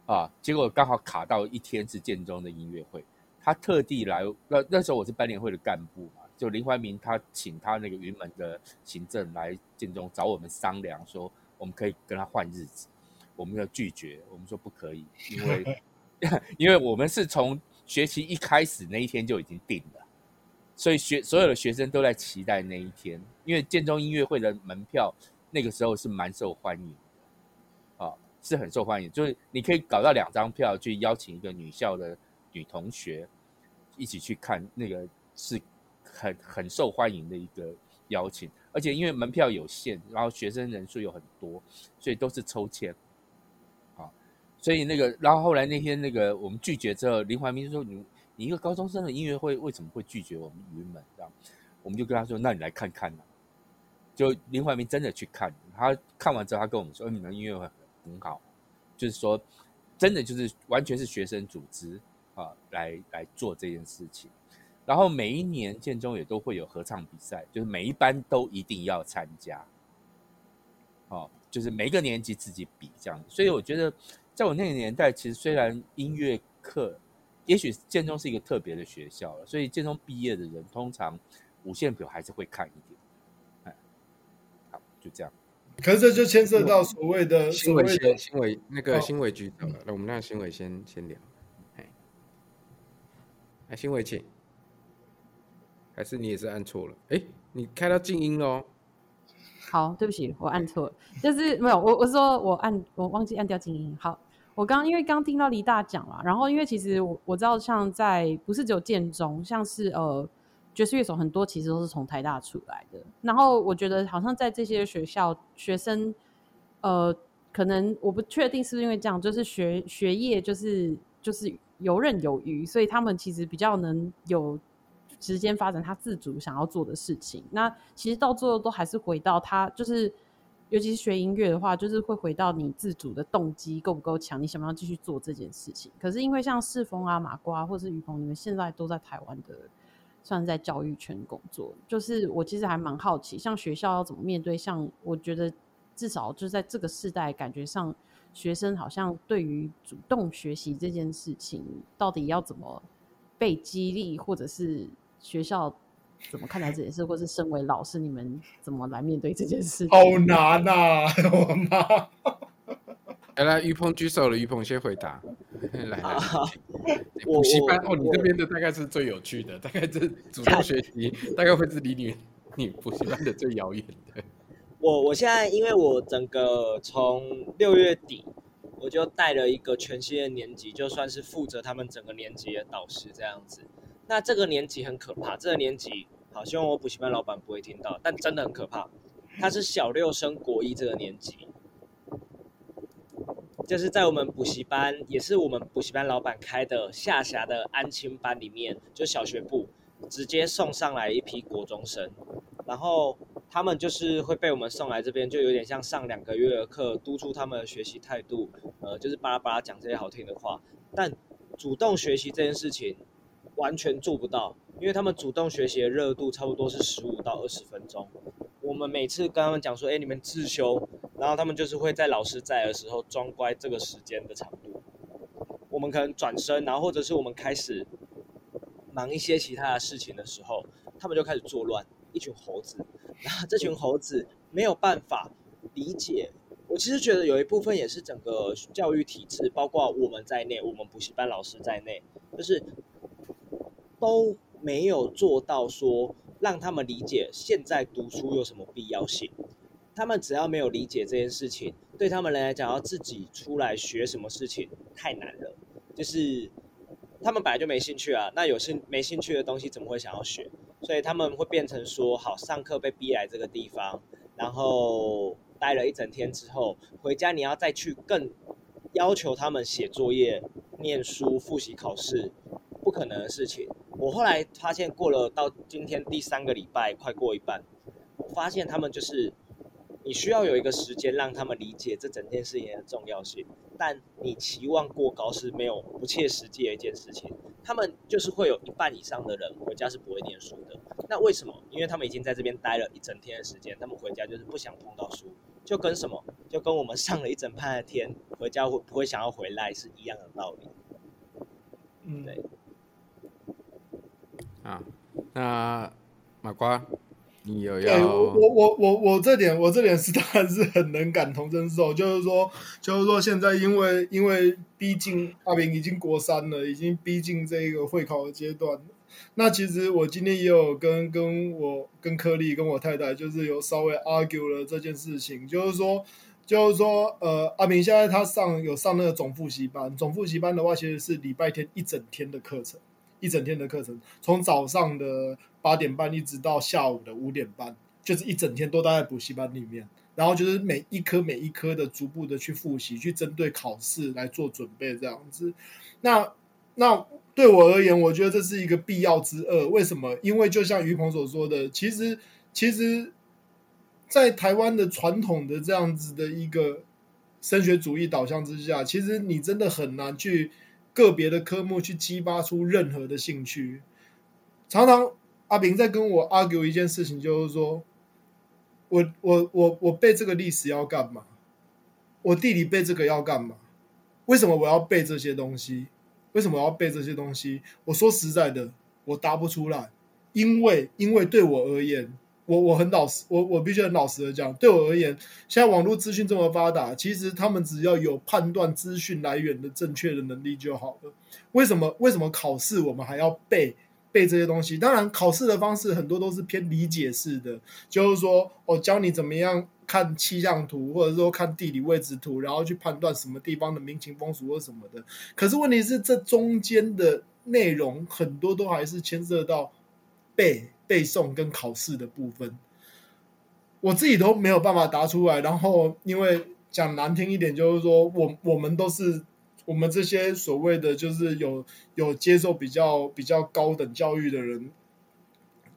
啊，结果刚好卡到一天是建中的音乐会，他特地来。那那时候我是班联会的干部嘛，就林怀民他请他那个云门的行政来建中找我们商量，说我们可以跟他换日子，我们要拒绝，我们说不可以，因为 因为我们是从学期一开始那一天就已经定了。所以学所有的学生都在期待那一天，因为建中音乐会的门票那个时候是蛮受欢迎的，啊，是很受欢迎，就是你可以搞到两张票去邀请一个女校的女同学一起去看，那个是很很受欢迎的一个邀请，而且因为门票有限，然后学生人数又很多，所以都是抽签，啊，所以那个然后后来那天那个我们拒绝之后，林怀民说你。你一个高中生的音乐会为什么会拒绝我们云门？这样，我们就跟他说：“那你来看看呢。”就林怀民真的去看，他看完之后，他跟我们说：“你们音乐会很好，就是说，真的就是完全是学生组织啊，来来做这件事情。然后每一年建中也都会有合唱比赛，就是每一班都一定要参加。哦，就是每个年级自己比这样。所以我觉得，在我那个年代，其实虽然音乐课。也许建中是一个特别的学校了，所以建中毕业的人通常五线谱还是会看一点。哎，好，就这样。可是这就牵涉到所谓的新闻先，新闻那个新闻局长了，那、哦、我们让新闻先先聊。哎，哎，新闻请，还是你也是按错了？哎，你开到静音喽。好，对不起，我按错了，就是没有我，我说我按我忘记按掉静音。好。我刚因为刚听到黎大讲了，然后因为其实我我知道，像在不是只有建中，像是呃爵士乐手很多其实都是从台大出来的。然后我觉得好像在这些学校，学生呃可能我不确定是不是因为这样，就是学学业就是就是游刃有余，所以他们其实比较能有时间发展他自主想要做的事情。那其实到最后都还是回到他就是。尤其是学音乐的话，就是会回到你自主的动机够不够强，你想不想继续做这件事情？可是因为像世峰啊、马瓜或是于鹏，你们现在都在台湾的，算在教育圈工作，就是我其实还蛮好奇，像学校要怎么面对？像我觉得至少就在这个世代，感觉上学生好像对于主动学习这件事情，到底要怎么被激励，或者是学校。怎么看待这件事，或是身为老师，你们怎么来面对这件事？好难呐、啊！我妈，来来，于鹏举手了，于鹏先回答。来 来，啊、补习班哦，你这边的大概是最有趣的，大概是主动学习，大概会是离你你补习班的最遥远的？我我现在因为我整个从六月底我就带了一个全新的年级，就算是负责他们整个年级的导师这样子。那这个年级很可怕，这个年级好，希望我补习班老板不会听到，但真的很可怕。他是小六升国一这个年级，就是在我们补习班，也是我们补习班老板开的下辖的安亲班里面，就小学部直接送上来一批国中生，然后他们就是会被我们送来这边，就有点像上两个月的课，督促他们的学习态度，呃，就是巴拉巴拉讲这些好听的话，但主动学习这件事情。完全做不到，因为他们主动学习的热度差不多是十五到二十分钟。我们每次跟他们讲说：“哎，你们自修。”然后他们就是会在老师在的时候装乖这个时间的长度。我们可能转身，然后或者是我们开始忙一些其他的事情的时候，他们就开始作乱，一群猴子。然后这群猴子没有办法理解。我其实觉得有一部分也是整个教育体制，包括我们在内，我们补习班老师在内，就是。都没有做到说让他们理解现在读书有什么必要性。他们只要没有理解这件事情，对他们来讲，要自己出来学什么事情太难了。就是他们本来就没兴趣啊，那有兴没兴趣的东西怎么会想要学？所以他们会变成说，好，上课被逼来这个地方，然后待了一整天之后，回家你要再去更要求他们写作业、念书、复习考试，不可能的事情。我后来发现，过了到今天第三个礼拜，快过一半，我发现他们就是，你需要有一个时间让他们理解这整件事情的重要性，但你期望过高是没有不切实际的一件事情。他们就是会有一半以上的人回家是不会念书的，那为什么？因为他们已经在这边待了一整天的时间，他们回家就是不想碰到书，就跟什么，就跟我们上了一整半的天，回家会不会想要回来是一样的道理。嗯，对。那马瓜，你有要？我我我我这点我这点是当然是很能感同身受，就是说就是说现在因为因为毕竟阿明已经国三了，已经逼近这个会考的阶段。那其实我今天也有跟跟我跟柯丽跟我太太就是有稍微 argue 了这件事情，就是说就是说呃阿明现在他上有上那个总复习班，总复习班的话其实是礼拜天一整天的课程。一整天的课程，从早上的八点半一直到下午的五点半，就是一整天都待在补习班里面。然后就是每一科每一科的逐步的去复习，去针对考试来做准备，这样子。那那对我而言，我觉得这是一个必要之恶。为什么？因为就像于鹏所说的，其实其实，在台湾的传统的这样子的一个升学主义导向之下，其实你真的很难去。个别的科目去激发出任何的兴趣，常常阿炳在跟我 argue 一件事情，就是说，我我我我背这个历史要干嘛？我地理背这个要干嘛？为什么我要背这些东西？为什么我要背这些东西？我说实在的，我答不出来，因为因为对我而言。我我很老实，我我必须很老实的讲，对我而言，现在网络资讯这么发达，其实他们只要有判断资讯来源的正确的能力就好了。为什么为什么考试我们还要背背这些东西？当然，考试的方式很多都是偏理解式的，就是说我教你怎么样看气象图，或者说看地理位置图，然后去判断什么地方的民情风俗或什么的。可是问题是，这中间的内容很多都还是牵涉到背。背诵跟考试的部分，我自己都没有办法答出来。然后，因为讲难听一点，就是说我我们都是我们这些所谓的就是有有接受比较比较高等教育的人，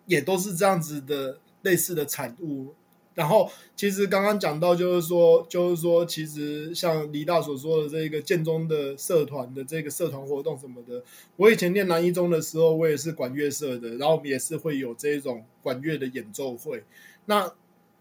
也都是这样子的类似的产物。然后，其实刚刚讲到，就是说，就是说，其实像李大所说的这个建中的社团的这个社团活动什么的，我以前念南一中的时候，我也是管乐社的，然后我们也是会有这种管乐的演奏会。那、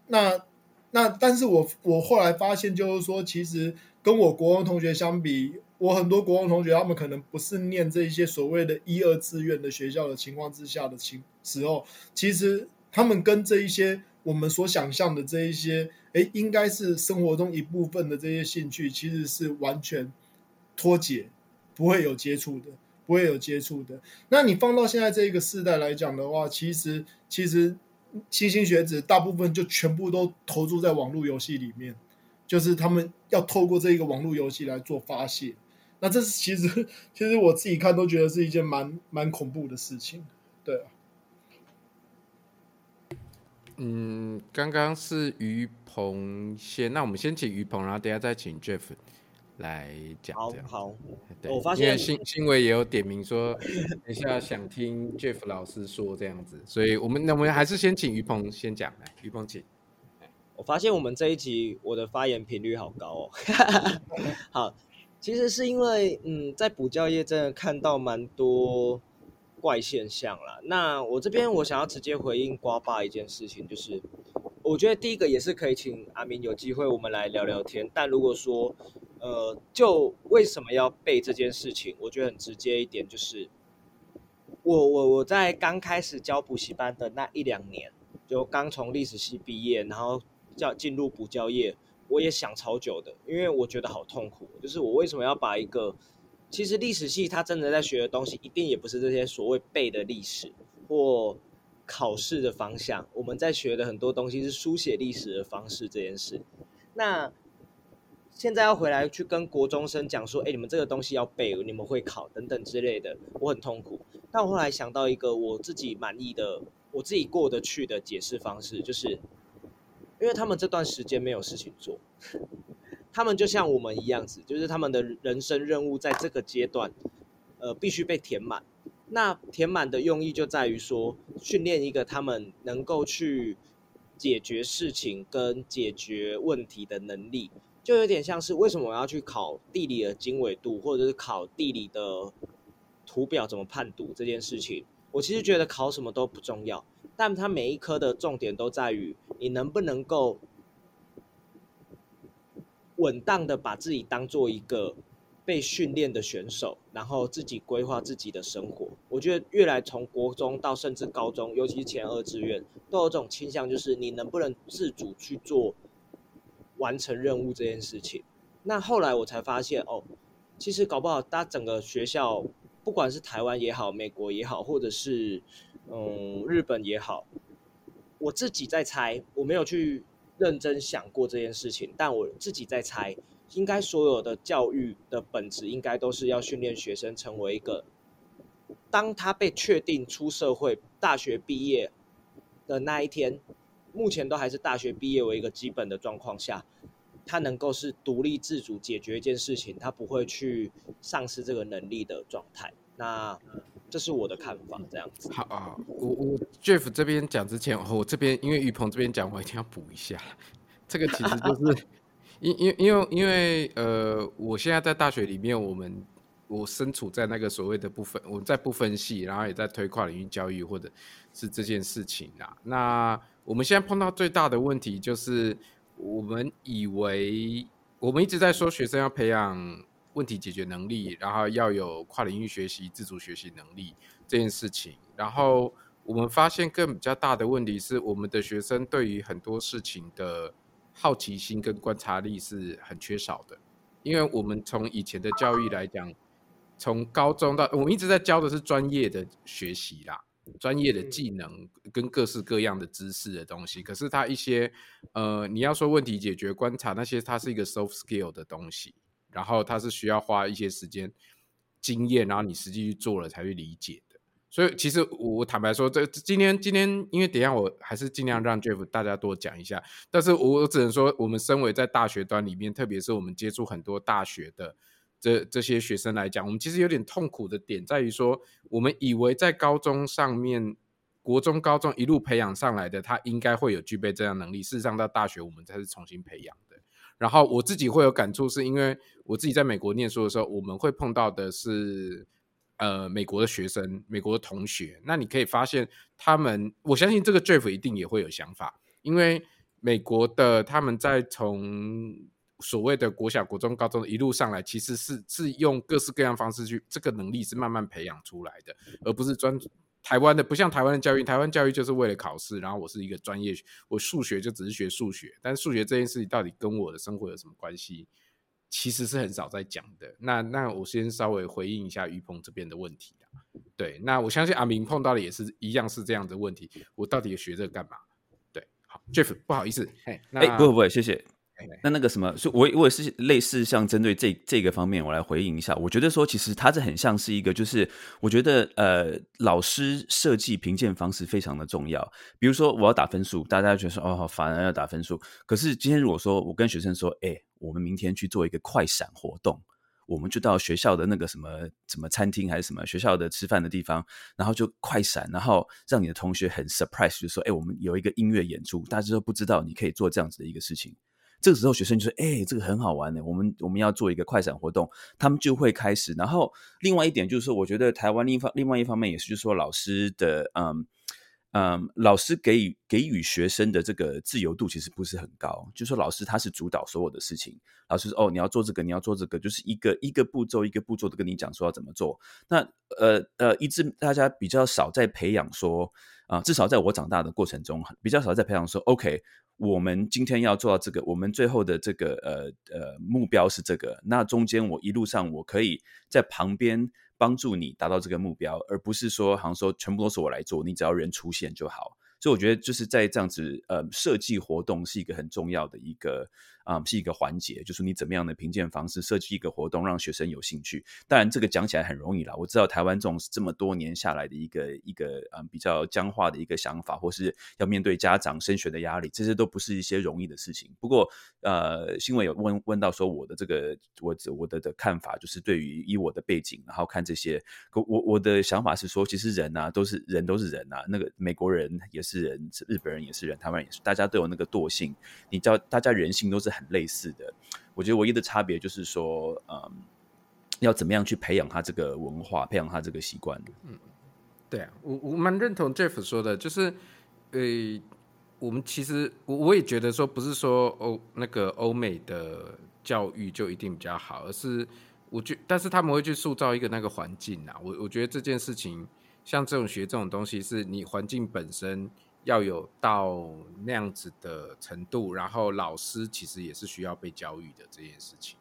那、那，但是我我后来发现，就是说，其实跟我国中同学相比，我很多国中同学他们可能不是念这一些所谓的一二志愿的学校的情况之下的情时候，其实他们跟这一些。我们所想象的这一些，诶，应该是生活中一部分的这些兴趣，其实是完全脱节，不会有接触的，不会有接触的。那你放到现在这一个世代来讲的话，其实，其实新兴学子大部分就全部都投注在网络游戏里面，就是他们要透过这一个网络游戏来做发泄。那这是其实其实我自己看都觉得是一件蛮蛮恐怖的事情，对啊。嗯，刚刚是于鹏先，那我们先请于鹏，然后等下再请 Jeff 来讲。好，好，对，我发现新新闻也有点名说，等一下想听 Jeff 老师说这样子，所以我们那我们还是先请于鹏先讲，来，于鹏请。我发现我们这一集我的发言频率好高哦。好，其实是因为嗯，在补教业真的看到蛮多。怪现象啦，那我这边我想要直接回应瓜爸一件事情，就是我觉得第一个也是可以请阿明有机会我们来聊聊天。但如果说，呃，就为什么要背这件事情，我觉得很直接一点，就是我我我在刚开始教补习班的那一两年，就刚从历史系毕业，然后叫进入补教业，我也想超久的，因为我觉得好痛苦，就是我为什么要把一个其实历史系他真的在学的东西，一定也不是这些所谓背的历史或考试的方向。我们在学的很多东西是书写历史的方式这件事。那现在要回来去跟国中生讲说，哎，你们这个东西要背，你们会考等等之类的，我很痛苦。但我后来想到一个我自己满意的、我自己过得去的解释方式，就是因为他们这段时间没有事情做。他们就像我们一样子，就是他们的人生任务在这个阶段，呃，必须被填满。那填满的用意就在于说，训练一个他们能够去解决事情跟解决问题的能力，就有点像是为什么我要去考地理的经纬度，或者是考地理的图表怎么判读这件事情。我其实觉得考什么都不重要，但它每一科的重点都在于你能不能够。稳当的把自己当做一个被训练的选手，然后自己规划自己的生活。我觉得越来从国中到甚至高中，尤其是前二志愿，都有这种倾向，就是你能不能自主去做完成任务这件事情。那后来我才发现，哦，其实搞不好，大家整个学校，不管是台湾也好，美国也好，或者是嗯日本也好，我自己在猜，我没有去。认真想过这件事情，但我自己在猜，应该所有的教育的本质应该都是要训练学生成为一个，当他被确定出社会、大学毕业的那一天，目前都还是大学毕业为一个基本的状况下，他能够是独立自主解决一件事情，他不会去丧失这个能力的状态。那。这是我的看法，这样子。好啊，我我 Jeff 这边讲之前，我这边因为于鹏这边讲，我一定要补一下。这个其实就是因因 因为因为呃，我现在在大学里面，我们我身处在那个所谓的部分，我们在不分系，然后也在推跨领域教育，或者是这件事情啊。那我们现在碰到最大的问题就是，我们以为我们一直在说学生要培养。问题解决能力，然后要有跨领域学习、自主学习能力这件事情。然后我们发现更比较大的问题是，我们的学生对于很多事情的好奇心跟观察力是很缺少的。因为我们从以前的教育来讲，从高中到我们一直在教的是专业的学习啦，专业的技能跟各式各样的知识的东西。可是它一些呃，你要说问题解决、观察那些，它是一个 soft skill 的东西。然后它是需要花一些时间、经验，然后你实际去做了才去理解的。所以其实我坦白说，这今天今天，因为等一下我还是尽量让 Jeff 大家多讲一下。但是我只能说，我们身为在大学端里面，特别是我们接触很多大学的这这些学生来讲，我们其实有点痛苦的点在于说，我们以为在高中上面、国中、高中一路培养上来的，他应该会有具备这样能力。事实上，到大学我们才是重新培养。然后我自己会有感触，是因为我自己在美国念书的时候，我们会碰到的是，呃，美国的学生、美国的同学。那你可以发现，他们，我相信这个 Jeff 一定也会有想法，因为美国的他们在从所谓的国小、国中、高中一路上来，其实是是用各式各样方式去，这个能力是慢慢培养出来的，而不是专。台湾的不像台湾的教育，台湾教育就是为了考试，然后我是一个专业，我数学就只是学数学，但是数学这件事情到底跟我的生活有什么关系？其实是很少在讲的。那那我先稍微回应一下于鹏这边的问题。对，那我相信阿明碰到的也是一样是这样的问题。我到底学这个干嘛？对，好，Jeff，不好意思，哎，哎，不会不会，谢谢。那那个什么，所以我我也是类似像针对这这个方面，我来回应一下。我觉得说，其实它这很像是一个，就是我觉得呃，老师设计评鉴方式非常的重要。比如说，我要打分数，大家觉得说哦，反而要打分数。可是今天如果说我跟学生说，哎，我们明天去做一个快闪活动，我们就到学校的那个什么什么餐厅还是什么学校的吃饭的地方，然后就快闪，然后让你的同学很 surprise，就说，哎，我们有一个音乐演出，大家都不知道你可以做这样子的一个事情。这个时候，学生就说：“哎、这个很好玩呢，我们我们要做一个快闪活动。”他们就会开始。然后，另外一点就是说，我觉得台湾另一方另外一方面也是，就是说老师的嗯嗯，老师给予给予学生的这个自由度其实不是很高。就说，老师他是主导所有的事情。老师说：“哦，你要做这个，你要做这个，就是一个一个步骤一个步骤的跟你讲说要怎么做。”那呃呃，一直大家比较少在培养说啊、至少在我长大的过程中，比较少在培养说 OK。我们今天要做到这个，我们最后的这个呃呃目标是这个。那中间我一路上我可以在旁边帮助你达到这个目标，而不是说好像说全部都是我来做，你只要人出现就好。所以我觉得就是在这样子呃设计活动是一个很重要的一个。啊、嗯，是一个环节，就是你怎么样的评鉴方式设计一个活动，让学生有兴趣。当然，这个讲起来很容易啦。我知道台湾这种这么多年下来的一个一个嗯比较僵化的一个想法，或是要面对家长升学的压力，这些都不是一些容易的事情。不过，呃，新闻有问问到说我的这个我我的的看法，就是对于以我的背景，然后看这些，我我的想法是说，其实人啊都是人都是人啊，那个美国人也是人，日本人也是人，台湾人也是，大家都有那个惰性。你知道，大家人性都是。很类似的，我觉得唯一的差别就是说，嗯，要怎么样去培养他这个文化，培养他这个习惯。嗯，对啊，我我蛮认同 Jeff 说的，就是，呃，我们其实我我也觉得说，不是说欧那个欧美的教育就一定比较好，而是我觉，但是他们会去塑造一个那个环境啊。我我觉得这件事情，像这种学这种东西，是你环境本身。要有到那样子的程度，然后老师其实也是需要被教育的这件事情。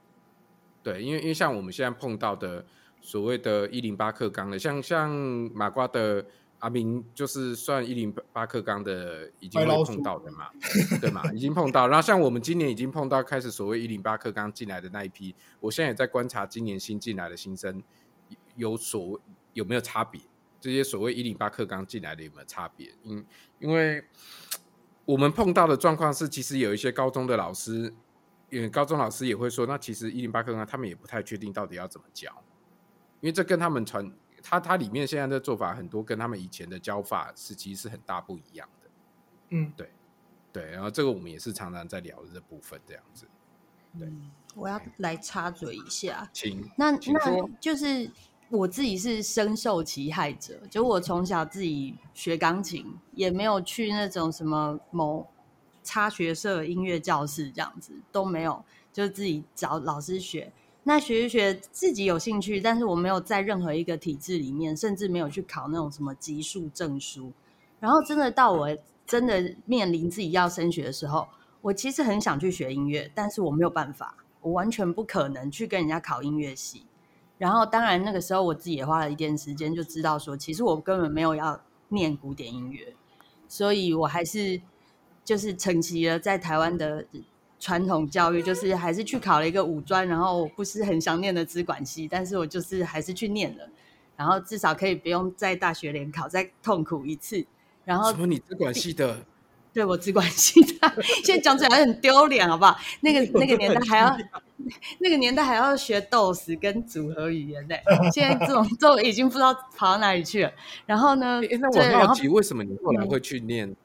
对，因为因为像我们现在碰到的所谓的一零八课纲的，像像马瓜的阿明，就是算一零八课纲的，已经会碰到的嘛，对嘛？已经碰到。然后像我们今年已经碰到开始所谓一零八课纲进来的那一批，我现在也在观察今年新进来的新生有所有没有差别。这些所谓一零八课纲进来的有没有差别？因因为我们碰到的状况是，其实有一些高中的老师，因为高中老师也会说，那其实一零八课纲他们也不太确定到底要怎么教，因为这跟他们传他他里面现在的做法很多跟他们以前的教法是其实是很大不一样的。嗯，对对，然后这个我们也是常常在聊的这部分这样子。对，嗯、我要来插嘴一下，请那请那就是。我自己是深受其害者，就我从小自己学钢琴，也没有去那种什么某插学社音乐教室这样子都没有，就自己找老师学。那学一学自己有兴趣，但是我没有在任何一个体制里面，甚至没有去考那种什么级数证书。然后真的到我真的面临自己要升学的时候，我其实很想去学音乐，但是我没有办法，我完全不可能去跟人家考音乐系。然后，当然那个时候我自己也花了一点时间，就知道说，其实我根本没有要念古典音乐，所以我还是就是承袭了在台湾的传统教育，就是还是去考了一个五专，然后我不是很想念的资管系，但是我就是还是去念了，然后至少可以不用在大学联考再痛苦一次。然后什么？你资管系的？对，我资管系的，现在讲起来很丢脸，好不好？那个那个年代还要。那个年代还要学 DOS 跟组合语言呢，现在这种都已经不知道跑到哪里去了。然后呢？欸、那我好奇，为什么你后来会去念？嗯、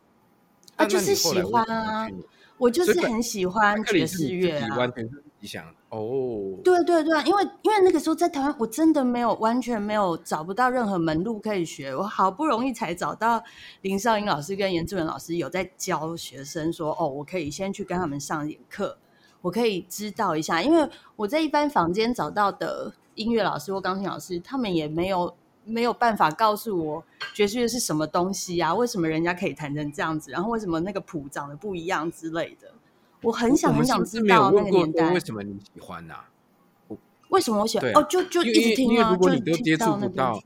啊，就是喜欢啊！我就是很喜欢爵士乐啊。完全是你想哦。对对对，因为因为那个时候在台湾，我真的没有完全没有找不到任何门路可以学。我好不容易才找到林少英老师跟严志文老师有在教学生说，哦，我可以先去跟他们上一点课。我可以知道一下，因为我在一般房间找到的音乐老师或钢琴老师，他们也没有没有办法告诉我爵士乐是什么东西啊？为什么人家可以弹成这样子？然后为什么那个谱长得不一样之类的？我很想很想知道那个年代为什么你喜欢啊？为什么我喜欢？哦，就就一直听啊，就接触不到。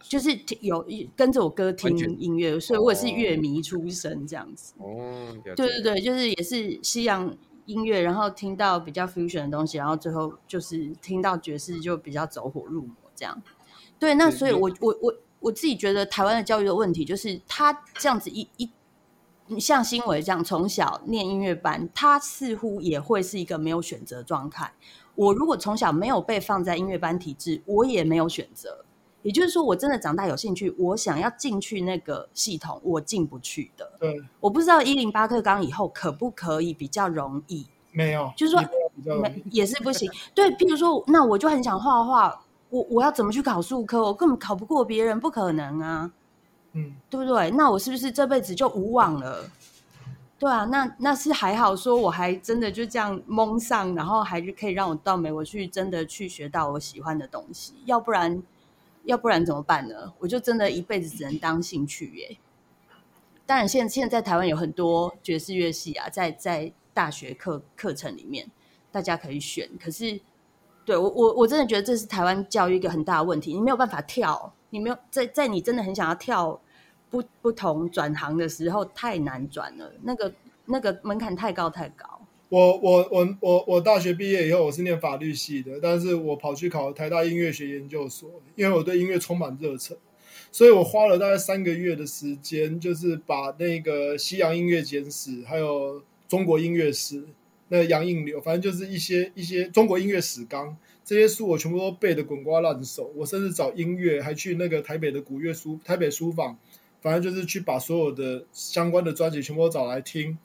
就是有跟着我哥听音乐，所以我也是乐迷出身这样子。哦，对对对，就是也是西洋音乐，然后听到比较 fusion 的东西，然后最后就是听到爵士就比较走火入魔这样。对，那所以我我我我自己觉得台湾的教育的问题就是，他这样子一一像新伟这样从小念音乐班，他似乎也会是一个没有选择状态。我如果从小没有被放在音乐班体制，我也没有选择。也就是说，我真的长大有兴趣，我想要进去那个系统，我进不去的。对，我不知道一零八课纲以后可不可以比较容易？没有，就是说也是不行。对，譬如说，那我就很想画画，我我要怎么去考数科？我根本考不过别人，不可能啊。嗯，对不对？那我是不是这辈子就无望了？对啊，那那是还好，说我还真的就这样蒙上，然后还是可以让我到美国去，真的去学到我喜欢的东西，要不然。要不然怎么办呢？我就真的一辈子只能当兴趣耶。当然现，现现在台湾有很多爵士乐系啊，在在大学课课程里面，大家可以选。可是，对我我我真的觉得这是台湾教育一个很大的问题。你没有办法跳，你没有在在你真的很想要跳不不同转行的时候，太难转了。那个那个门槛太高太高。我我我我我大学毕业以后，我是念法律系的，但是我跑去考台大音乐学研究所，因为我对音乐充满热忱，所以我花了大概三个月的时间，就是把那个西洋音乐简史，还有中国音乐史，那杨应流，反正就是一些一些中国音乐史纲这些书，我全部都背的滚瓜烂熟。我甚至找音乐，还去那个台北的古乐书台北书坊，反正就是去把所有的相关的专辑全部都找来听。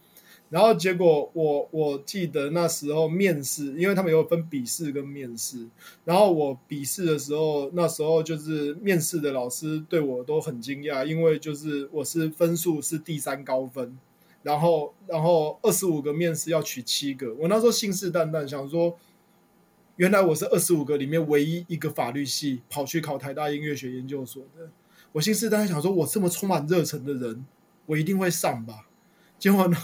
然后结果我我记得那时候面试，因为他们有分笔试跟面试。然后我笔试的时候，那时候就是面试的老师对我都很惊讶，因为就是我是分数是第三高分，然后然后二十五个面试要取七个。我那时候信誓旦旦想说，原来我是二十五个里面唯一一个法律系跑去考台大音乐学研究所的。我信誓旦旦想说，我这么充满热忱的人，我一定会上吧。结果呢？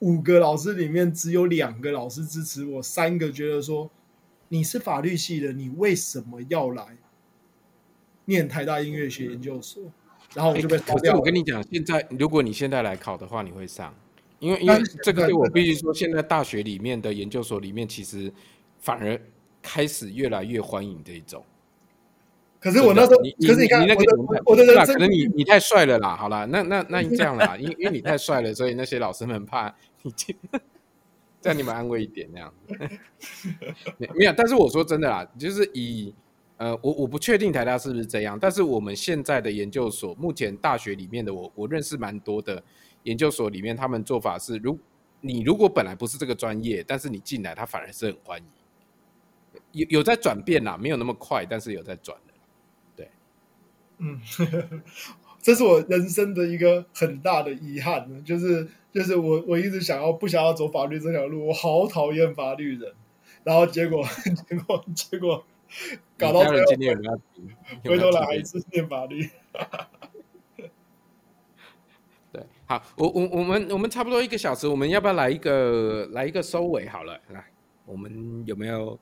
五个老师里面只有两个老师支持我，三个觉得说，你是法律系的，你为什么要来念台大音乐学研究所？然后我就被抛掉了。我跟你讲，现在如果你现在来考的话，你会上，因为因为这个我必须说，现在大学里面的研究所里面，其实反而开始越来越欢迎这一种。可是我那时候，可是你看，你那个我的人可能你你太帅了啦，好啦，那那那你这样啦，因因为你太帅了，所以那些老师们怕你这样，你们安慰一点那样。没有，但是我说真的啦，就是以呃，我我不确定台大是不是这样，但是我们现在的研究所，目前大学里面的我我认识蛮多的研究所里面，他们做法是，如你如果本来不是这个专业，但是你进来，他反而是很欢迎，有有在转变啦，没有那么快，但是有在转。嗯，这是我人生的一个很大的遗憾，就是就是我我一直想要不想要走法律这条路，我好讨厌法律人，然后结果 结果结果搞到最后，回头来还是念法律。对，好，我我我们我们差不多一个小时，我们要不要来一个来一个收尾？好了，来，我们有没有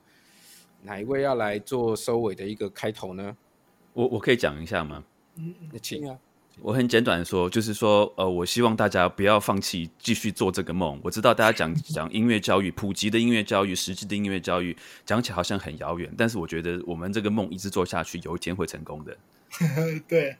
哪一位要来做收尾的一个开头呢？我我可以讲一下吗？嗯，请啊。我很简短的说，就是说，呃，我希望大家不要放弃，继续做这个梦。我知道大家讲讲音乐教育，普及的音乐教育，实际的音乐教育，讲起来好像很遥远，但是我觉得我们这个梦一直做下去，有一天会成功的。对。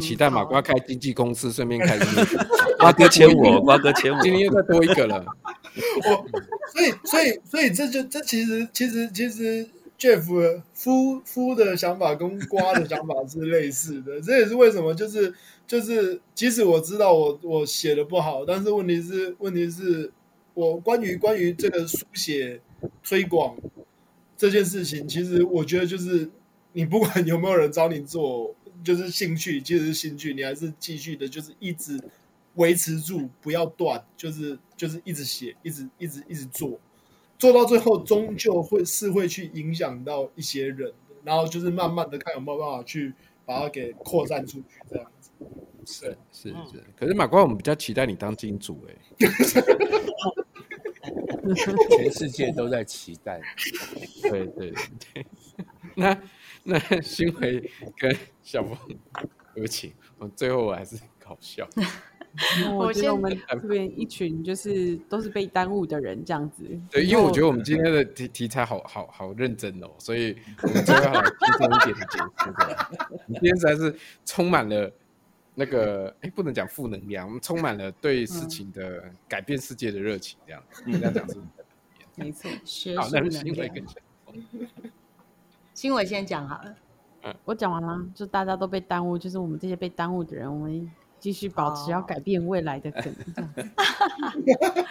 期待马瓜开经纪公司，顺便开音乐。瓜哥签我，瓜哥签我，今天又再多一个了。我，所以，所以，所以，这就这其实，其实，其实。Jeff 夫夫的想法跟瓜的想法是类似的，这也是为什么，就是就是，即使我知道我我写的不好，但是问题是问题是我关于关于这个书写推广这件事情，其实我觉得就是你不管有没有人找你做，就是兴趣，即使是兴趣，你还是继续的，就是一直维持住，不要断，就是就是一直写，一直一直一直做。做到最后，终究会是会去影响到一些人的，然后就是慢慢的看有没有办法去把它给扩散出去，这样子。是是是，可是马瓜，我们比较期待你当金主哎。全世界都在期待。对对对，那那新伟跟小峰，对不起，我最后我还是搞笑。我觉得我们这边一群就是都是被耽误的人，这样子。对，因为我觉得我们今天的题题材好好好认真哦，所以 我们最后来轻松一点的结束。今天实在是充满了那个，哎，不能讲负能量，我们充满了对事情的改变世界的热情，这样。嗯，这样讲是没错。好，那新伟跟新伟先讲好了。嗯，我讲完了，就大家都被耽误，就是我们这些被耽误的人，我们。继续保持要改变未来的可能。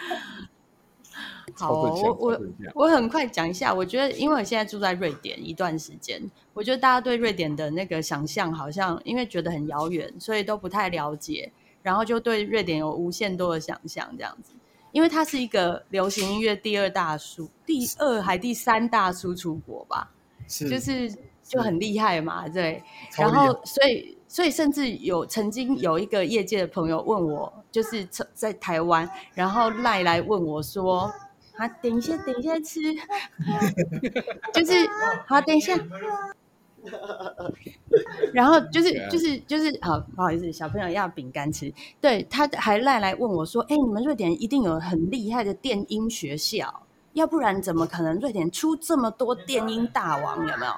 好，我我我很快讲一下。我觉得，因为我现在住在瑞典一段时间，我觉得大家对瑞典的那个想象，好像因为觉得很遥远，所以都不太了解，然后就对瑞典有无限多的想象这样子。因为它是一个流行音乐第二大输、第二还第三大输出国吧，是就是就很厉害嘛，对。然后所以。所以，甚至有曾经有一个业界的朋友问我，就是在台湾，然后赖来问我说：“啊，等一下，等一下吃，就是好，等一下。”然后就是就是就是好，不好意思，小朋友要饼干吃。对，他还赖来问我说：“哎，你们瑞典一定有很厉害的电音学校，要不然怎么可能瑞典出这么多电音大王？有没有？”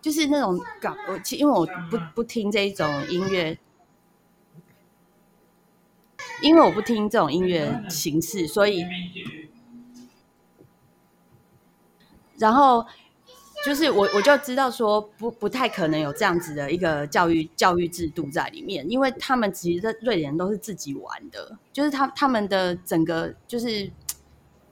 就是那种搞我其，因为我不不听这一种音乐，因为我不听这种音乐形式，所以，然后就是我我就知道说不不太可能有这样子的一个教育教育制度在里面，因为他们其实在瑞典都是自己玩的，就是他他们的整个就是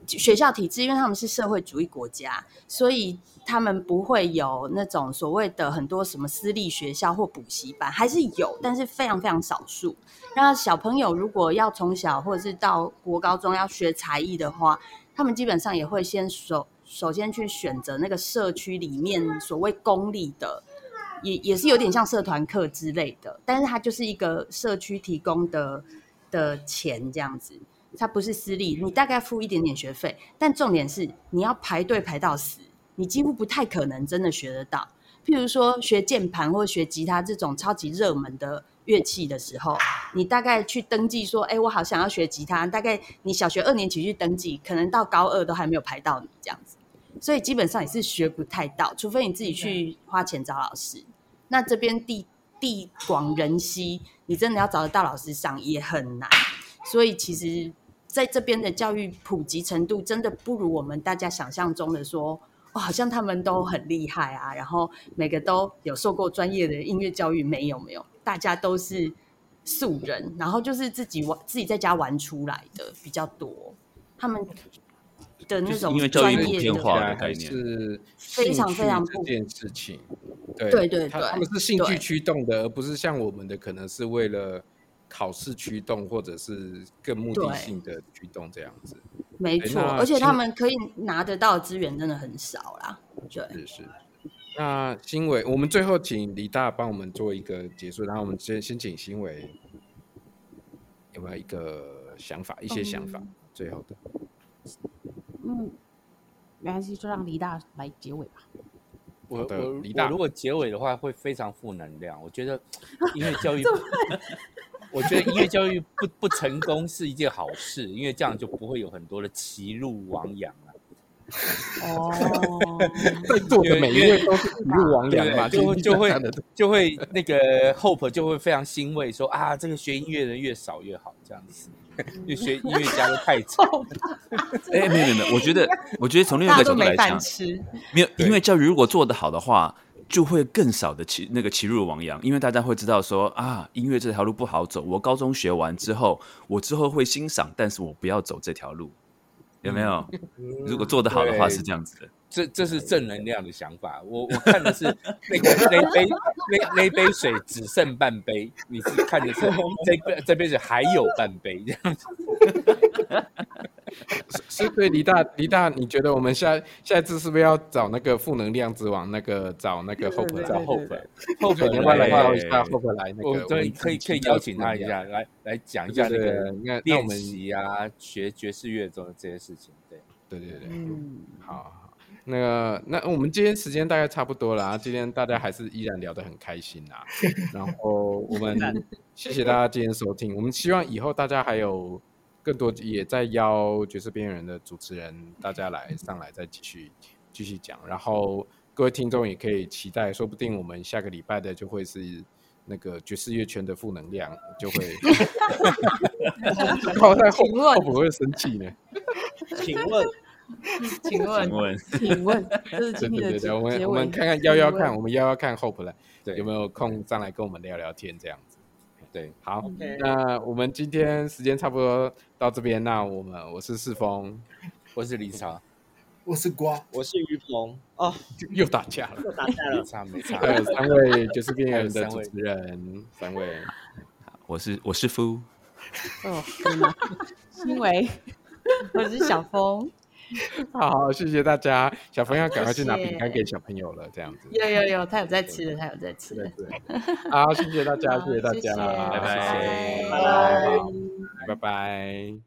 学校体制，因为他们是社会主义国家，所以。他们不会有那种所谓的很多什么私立学校或补习班，还是有，但是非常非常少数。那小朋友如果要从小或者是到国高中要学才艺的话，他们基本上也会先首首先去选择那个社区里面所谓公立的，也也是有点像社团课之类的，但是它就是一个社区提供的的钱这样子，它不是私立，你大概付一点点学费，但重点是你要排队排到死。你几乎不太可能真的学得到。譬如说学键盘或学吉他这种超级热门的乐器的时候，你大概去登记说：“哎，我好想要学吉他。”大概你小学二年级去登记，可能到高二都还没有排到你这样子。所以基本上也是学不太到，除非你自己去花钱找老师。那这边地地广人稀，你真的要找得到老师上也很难。所以其实在这边的教育普及程度，真的不如我们大家想象中的说。哦，好像他们都很厉害啊，然后每个都有受过专业的音乐教育，没有没有，大家都是素人，然后就是自己玩，自己在家玩出来的比较多。他们的那种专业的概念是非常非常这件事情，对对对对，他们是兴趣驱动的，而不是像我们的可能是为了考试驱动，或者是更目的性的驱动这样子。没错，而且他们可以拿得到的资源真的很少啦。对，是是。那新伟，我们最后请李大帮我们做一个结束，然后我们先先请新伟有没有一个想法，一些想法，嗯、最后的。嗯，没关系，就让李大来结尾吧。我的李大，如果结尾的话会非常负能量。我觉得 音乐教育。我觉得音乐教育不不成功是一件好事，因为这样就不会有很多的歧路亡羊了。哦，在座的每一位都是歧路亡羊嘛，就会就会就会那个 Hope 就会非常欣慰说啊，这个学音乐的人越少越好，这样子，越学音乐家都太惨。哎，没有没有，我觉得我觉得从另外一个角度来讲，没有音乐教育如果做得好的话。就会更少的其那个歧路亡羊，因为大家会知道说啊，音乐这条路不好走。我高中学完之后，我之后会欣赏，但是我不要走这条路，有没有？嗯、如果做得好的话是这样子的，这这是正能量的想法。我我看的是那个那杯那那杯水只剩半杯，你是看的是 这杯这杯水还有半杯这样子。是对李大李大，你觉得我们下下一次是不是要找那个负能量之王？那个找那个 Hope 找 Hope，Hope 你要不要来邀一下 Hope 来那个？对，可以可以邀请他一下，来来讲一下那个练习啊，学爵士乐中的这些事情。对对对对，嗯，好。那个，那我们今天时间大概差不多了啊。今天大家还是依然聊得很开心啊。然后我们谢谢大家今天收听。我们希望以后大家还有更多也在邀爵士边缘人的主持人，大家来上来再继续继续讲。然后各位听众也可以期待，说不定我们下个礼拜的就会是那个爵士乐圈的负能量，就会。好在后会不会生气呢？请问。请问，请问，这是今天的结尾。我们我们看看幺幺看，我们幺幺看 Hope 来，对，有没有空上来跟我们聊聊天这样子？对，好，okay. 那我们今天时间差不多到这边，那我们我是世峰，我是李超，我是瓜，我是于鹏。哦，又打架了，又打架了，没差没差。还有三位就是边缘人的主持人，三位，我是我是夫，哦，因为，我是小峰。好，好，谢谢大家。小朋友赶快去拿饼干给小朋友了，这样子。有有有，他有在吃的，他有在吃的。对，好，谢谢大家，谢谢大 家，拜拜，拜拜，拜拜。